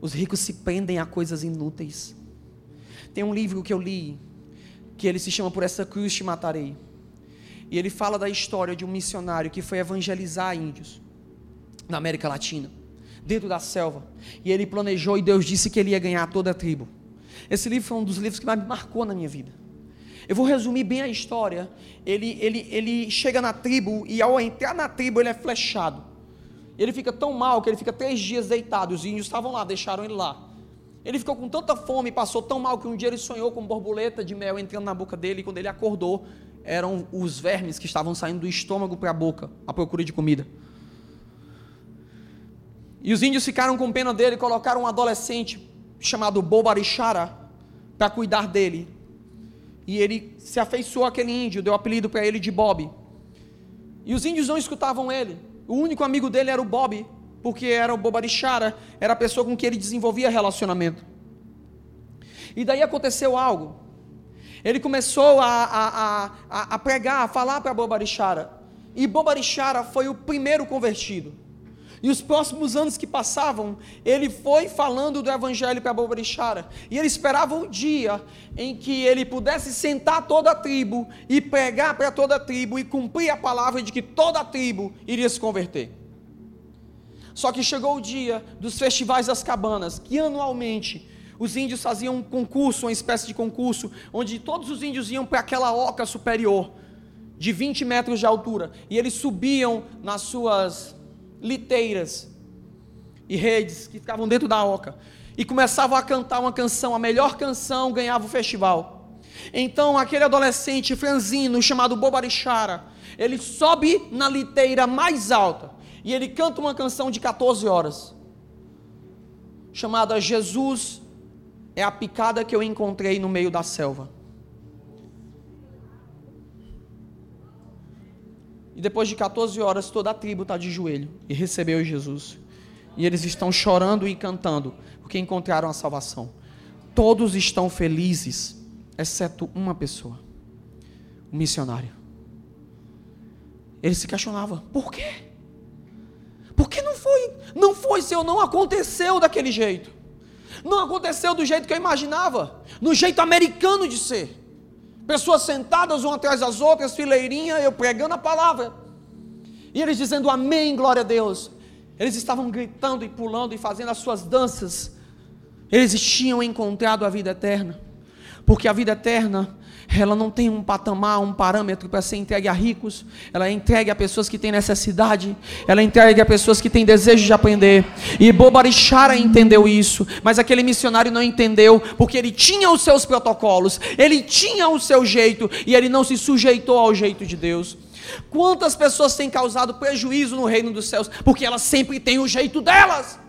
Os ricos se prendem a coisas inúteis. Tem um livro que eu li, que ele se chama Por essa cruz te matarei. E ele fala da história de um missionário que foi evangelizar índios na América Latina, dentro da selva. E ele planejou e Deus disse que ele ia ganhar toda a tribo. Esse livro foi um dos livros que mais me marcou na minha vida. Eu vou resumir bem a história. Ele, ele, ele chega na tribo e ao entrar na tribo ele é flechado. Ele fica tão mal que ele fica três dias deitado. Os índios estavam lá, deixaram ele lá. Ele ficou com tanta fome, passou tão mal que um dia ele sonhou com borboleta de mel entrando na boca dele. E quando ele acordou, eram os vermes que estavam saindo do estômago para a boca, à procura de comida. E os índios ficaram com pena dele, colocaram um adolescente chamado Bobarixara para cuidar dele. E ele se afeiçoou àquele índio, deu apelido para ele de Bob. E os índios não escutavam ele. O único amigo dele era o Bob, porque era o Bobarixara, era a pessoa com quem ele desenvolvia relacionamento. E daí aconteceu algo. Ele começou a, a, a, a pregar, a falar para Bobarixara. E Bobarixara foi o primeiro convertido. E os próximos anos que passavam, ele foi falando do evangelho para Bobarixara. E ele esperava um dia em que ele pudesse sentar toda a tribo e pregar para toda a tribo e cumprir a palavra de que toda a tribo iria se converter. Só que chegou o dia dos festivais das cabanas, que anualmente os índios faziam um concurso, uma espécie de concurso, onde todos os índios iam para aquela oca superior, de 20 metros de altura, e eles subiam nas suas liteiras e redes que ficavam dentro da oca e começavam a cantar uma canção, a melhor canção ganhava o festival. Então aquele adolescente franzino chamado Bobarixara, ele sobe na liteira mais alta e ele canta uma canção de 14 horas, chamada Jesus é a picada que eu encontrei no meio da selva. E depois de 14 horas, toda a tribo está de joelho e recebeu Jesus. E eles estão chorando e cantando, porque encontraram a salvação. Todos estão felizes, exceto uma pessoa, o missionário. Ele se questionava: por quê? Por que não foi? Não foi, Senhor, não aconteceu daquele jeito. Não aconteceu do jeito que eu imaginava, no jeito americano de ser. Pessoas sentadas uma atrás das outras, fileirinha, eu pregando a palavra. E eles dizendo amém, glória a Deus. Eles estavam gritando e pulando e fazendo as suas danças. Eles tinham encontrado a vida eterna. Porque a vida eterna ela não tem um patamar, um parâmetro para ser entregue a ricos, ela é entregue a pessoas que têm necessidade, ela é entregue a pessoas que têm desejo de aprender. E Bobarixara entendeu isso, mas aquele missionário não entendeu, porque ele tinha os seus protocolos, ele tinha o seu jeito e ele não se sujeitou ao jeito de Deus. Quantas pessoas têm causado prejuízo no reino dos céus, porque elas sempre têm o jeito delas.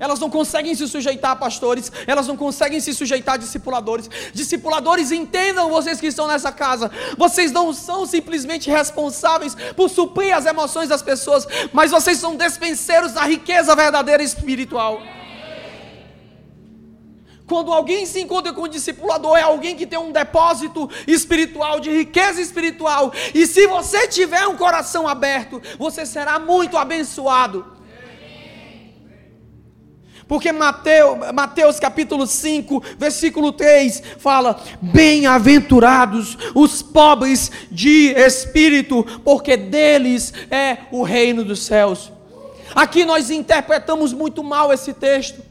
Elas não conseguem se sujeitar a pastores, elas não conseguem se sujeitar a discipuladores. Discipuladores, entendam vocês que estão nessa casa. Vocês não são simplesmente responsáveis por suprir as emoções das pessoas, mas vocês são despenseiros da riqueza verdadeira espiritual. Quando alguém se encontra com um discipulador, é alguém que tem um depósito espiritual, de riqueza espiritual. E se você tiver um coração aberto, você será muito abençoado. Porque Mateus, Mateus capítulo 5, versículo 3 fala: Bem-aventurados os pobres de espírito, porque deles é o reino dos céus. Aqui nós interpretamos muito mal esse texto.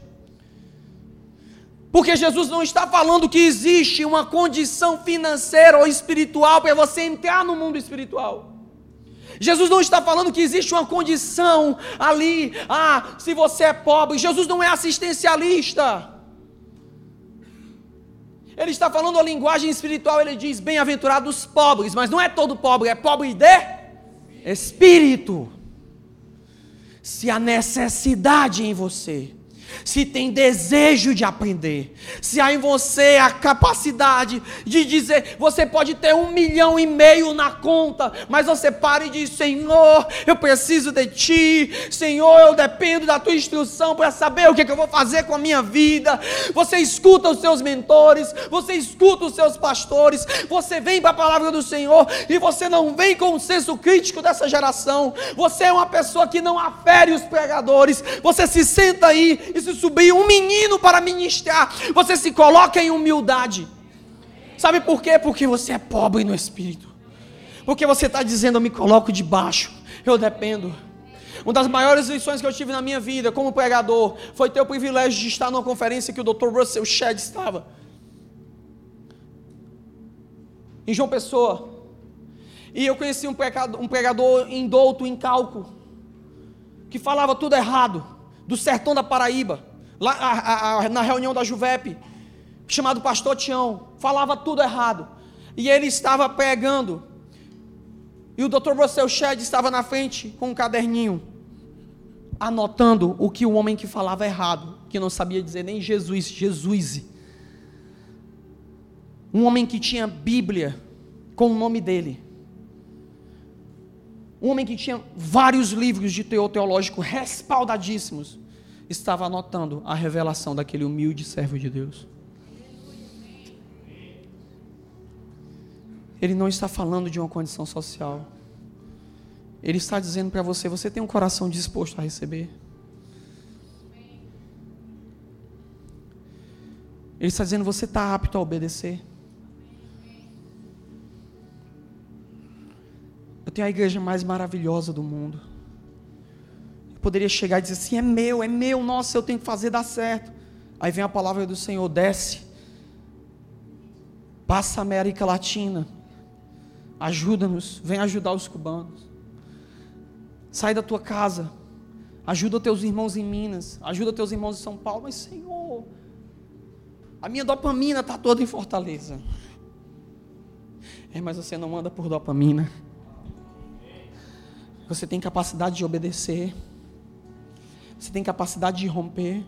Porque Jesus não está falando que existe uma condição financeira ou espiritual para você entrar no mundo espiritual. Jesus não está falando que existe uma condição ali, ah, se você é pobre. Jesus não é assistencialista. Ele está falando a linguagem espiritual, ele diz: bem-aventurados pobres, mas não é todo pobre, é pobre de espírito. Se há necessidade em você, se tem desejo de aprender, se há em você a capacidade de dizer, você pode ter um milhão e meio na conta, mas você para e diz: Senhor, eu preciso de Ti, Senhor, eu dependo da Tua instrução para saber o que, é que eu vou fazer com a minha vida. Você escuta os seus mentores, você escuta os seus pastores, você vem para a palavra do Senhor e você não vem com o senso crítico dessa geração. Você é uma pessoa que não afere os pregadores, você se senta aí e se subir um menino para ministrar, você se coloca em humildade. Sabe por quê? Porque você é pobre no espírito. Porque você está dizendo, eu me coloco debaixo, eu dependo. Uma das maiores lições que eu tive na minha vida como pregador foi ter o privilégio de estar numa conferência que o Dr. Russell Shedd estava. Em João Pessoa. E eu conheci um pregador, um pregador indouto em cálculo, que falava tudo errado, do sertão da Paraíba lá a, a, na reunião da Juvep, chamado Pastor Tião, falava tudo errado. E ele estava pregando. E o Dr. Russell Shedd estava na frente com um caderninho, anotando o que o homem que falava errado, que não sabia dizer nem Jesus, Jesus. Um homem que tinha Bíblia com o nome dele. Um homem que tinha vários livros de teor teológico respaldadíssimos estava anotando a revelação daquele humilde servo de Deus. Ele não está falando de uma condição social. Ele está dizendo para você: você tem um coração disposto a receber. Ele está dizendo: você está apto a obedecer. Eu tenho a igreja mais maravilhosa do mundo poderia chegar e dizer assim: é meu, é meu, nossa, eu tenho que fazer dar certo. Aí vem a palavra do Senhor: desce, passa a América Latina, ajuda-nos, vem ajudar os cubanos. Sai da tua casa, ajuda teus irmãos em Minas, ajuda teus irmãos em São Paulo. Mas, Senhor, a minha dopamina está toda em Fortaleza. É, mas você não anda por dopamina. Você tem capacidade de obedecer. Você tem capacidade de romper.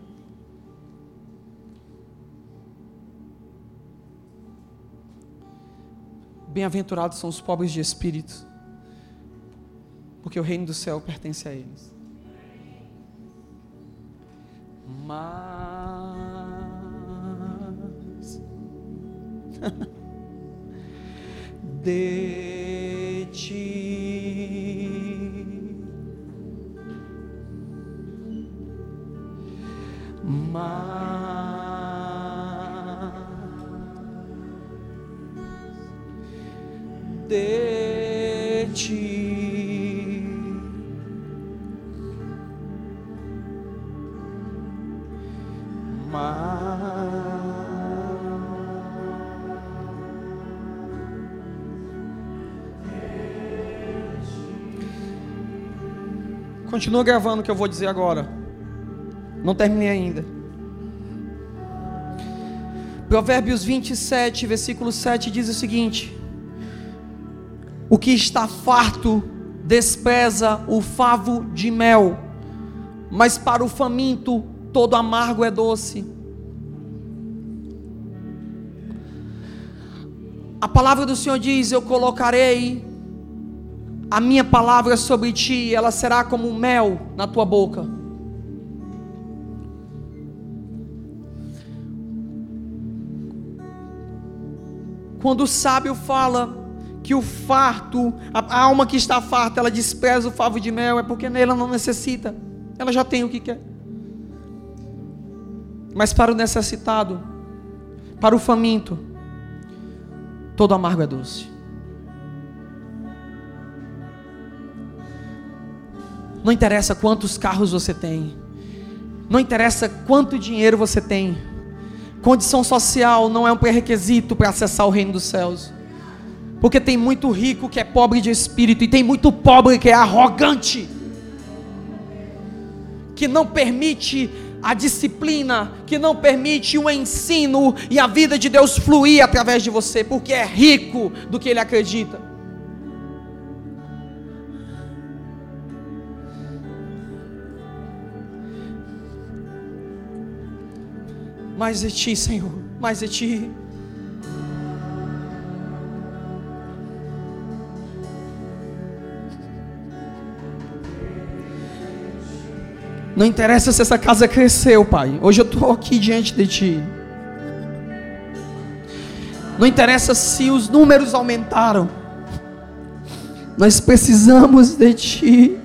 Bem-aventurados são os pobres de espírito, porque o reino do céu pertence a eles. Mas de ti mas de ti. Continua gravando o que eu vou dizer agora. Não terminei ainda. Provérbios 27, versículo 7 diz o seguinte: O que está farto despreza o favo de mel, mas para o faminto todo amargo é doce. A palavra do Senhor diz: Eu colocarei a minha palavra sobre ti, ela será como mel na tua boca. Quando o sábio fala que o farto, a alma que está farta, ela despreza o favo de mel, é porque nela não necessita, ela já tem o que quer. Mas para o necessitado, para o faminto, todo amargo é doce. Não interessa quantos carros você tem, não interessa quanto dinheiro você tem, condição social não é um pré-requisito para acessar o reino dos céus. Porque tem muito rico que é pobre de espírito e tem muito pobre que é arrogante, que não permite a disciplina, que não permite o ensino e a vida de Deus fluir através de você, porque é rico do que ele acredita. Mais de ti, Senhor, mais de ti. Não interessa se essa casa cresceu, Pai. Hoje eu estou aqui diante de Ti. Não interessa se os números aumentaram. Nós precisamos de Ti.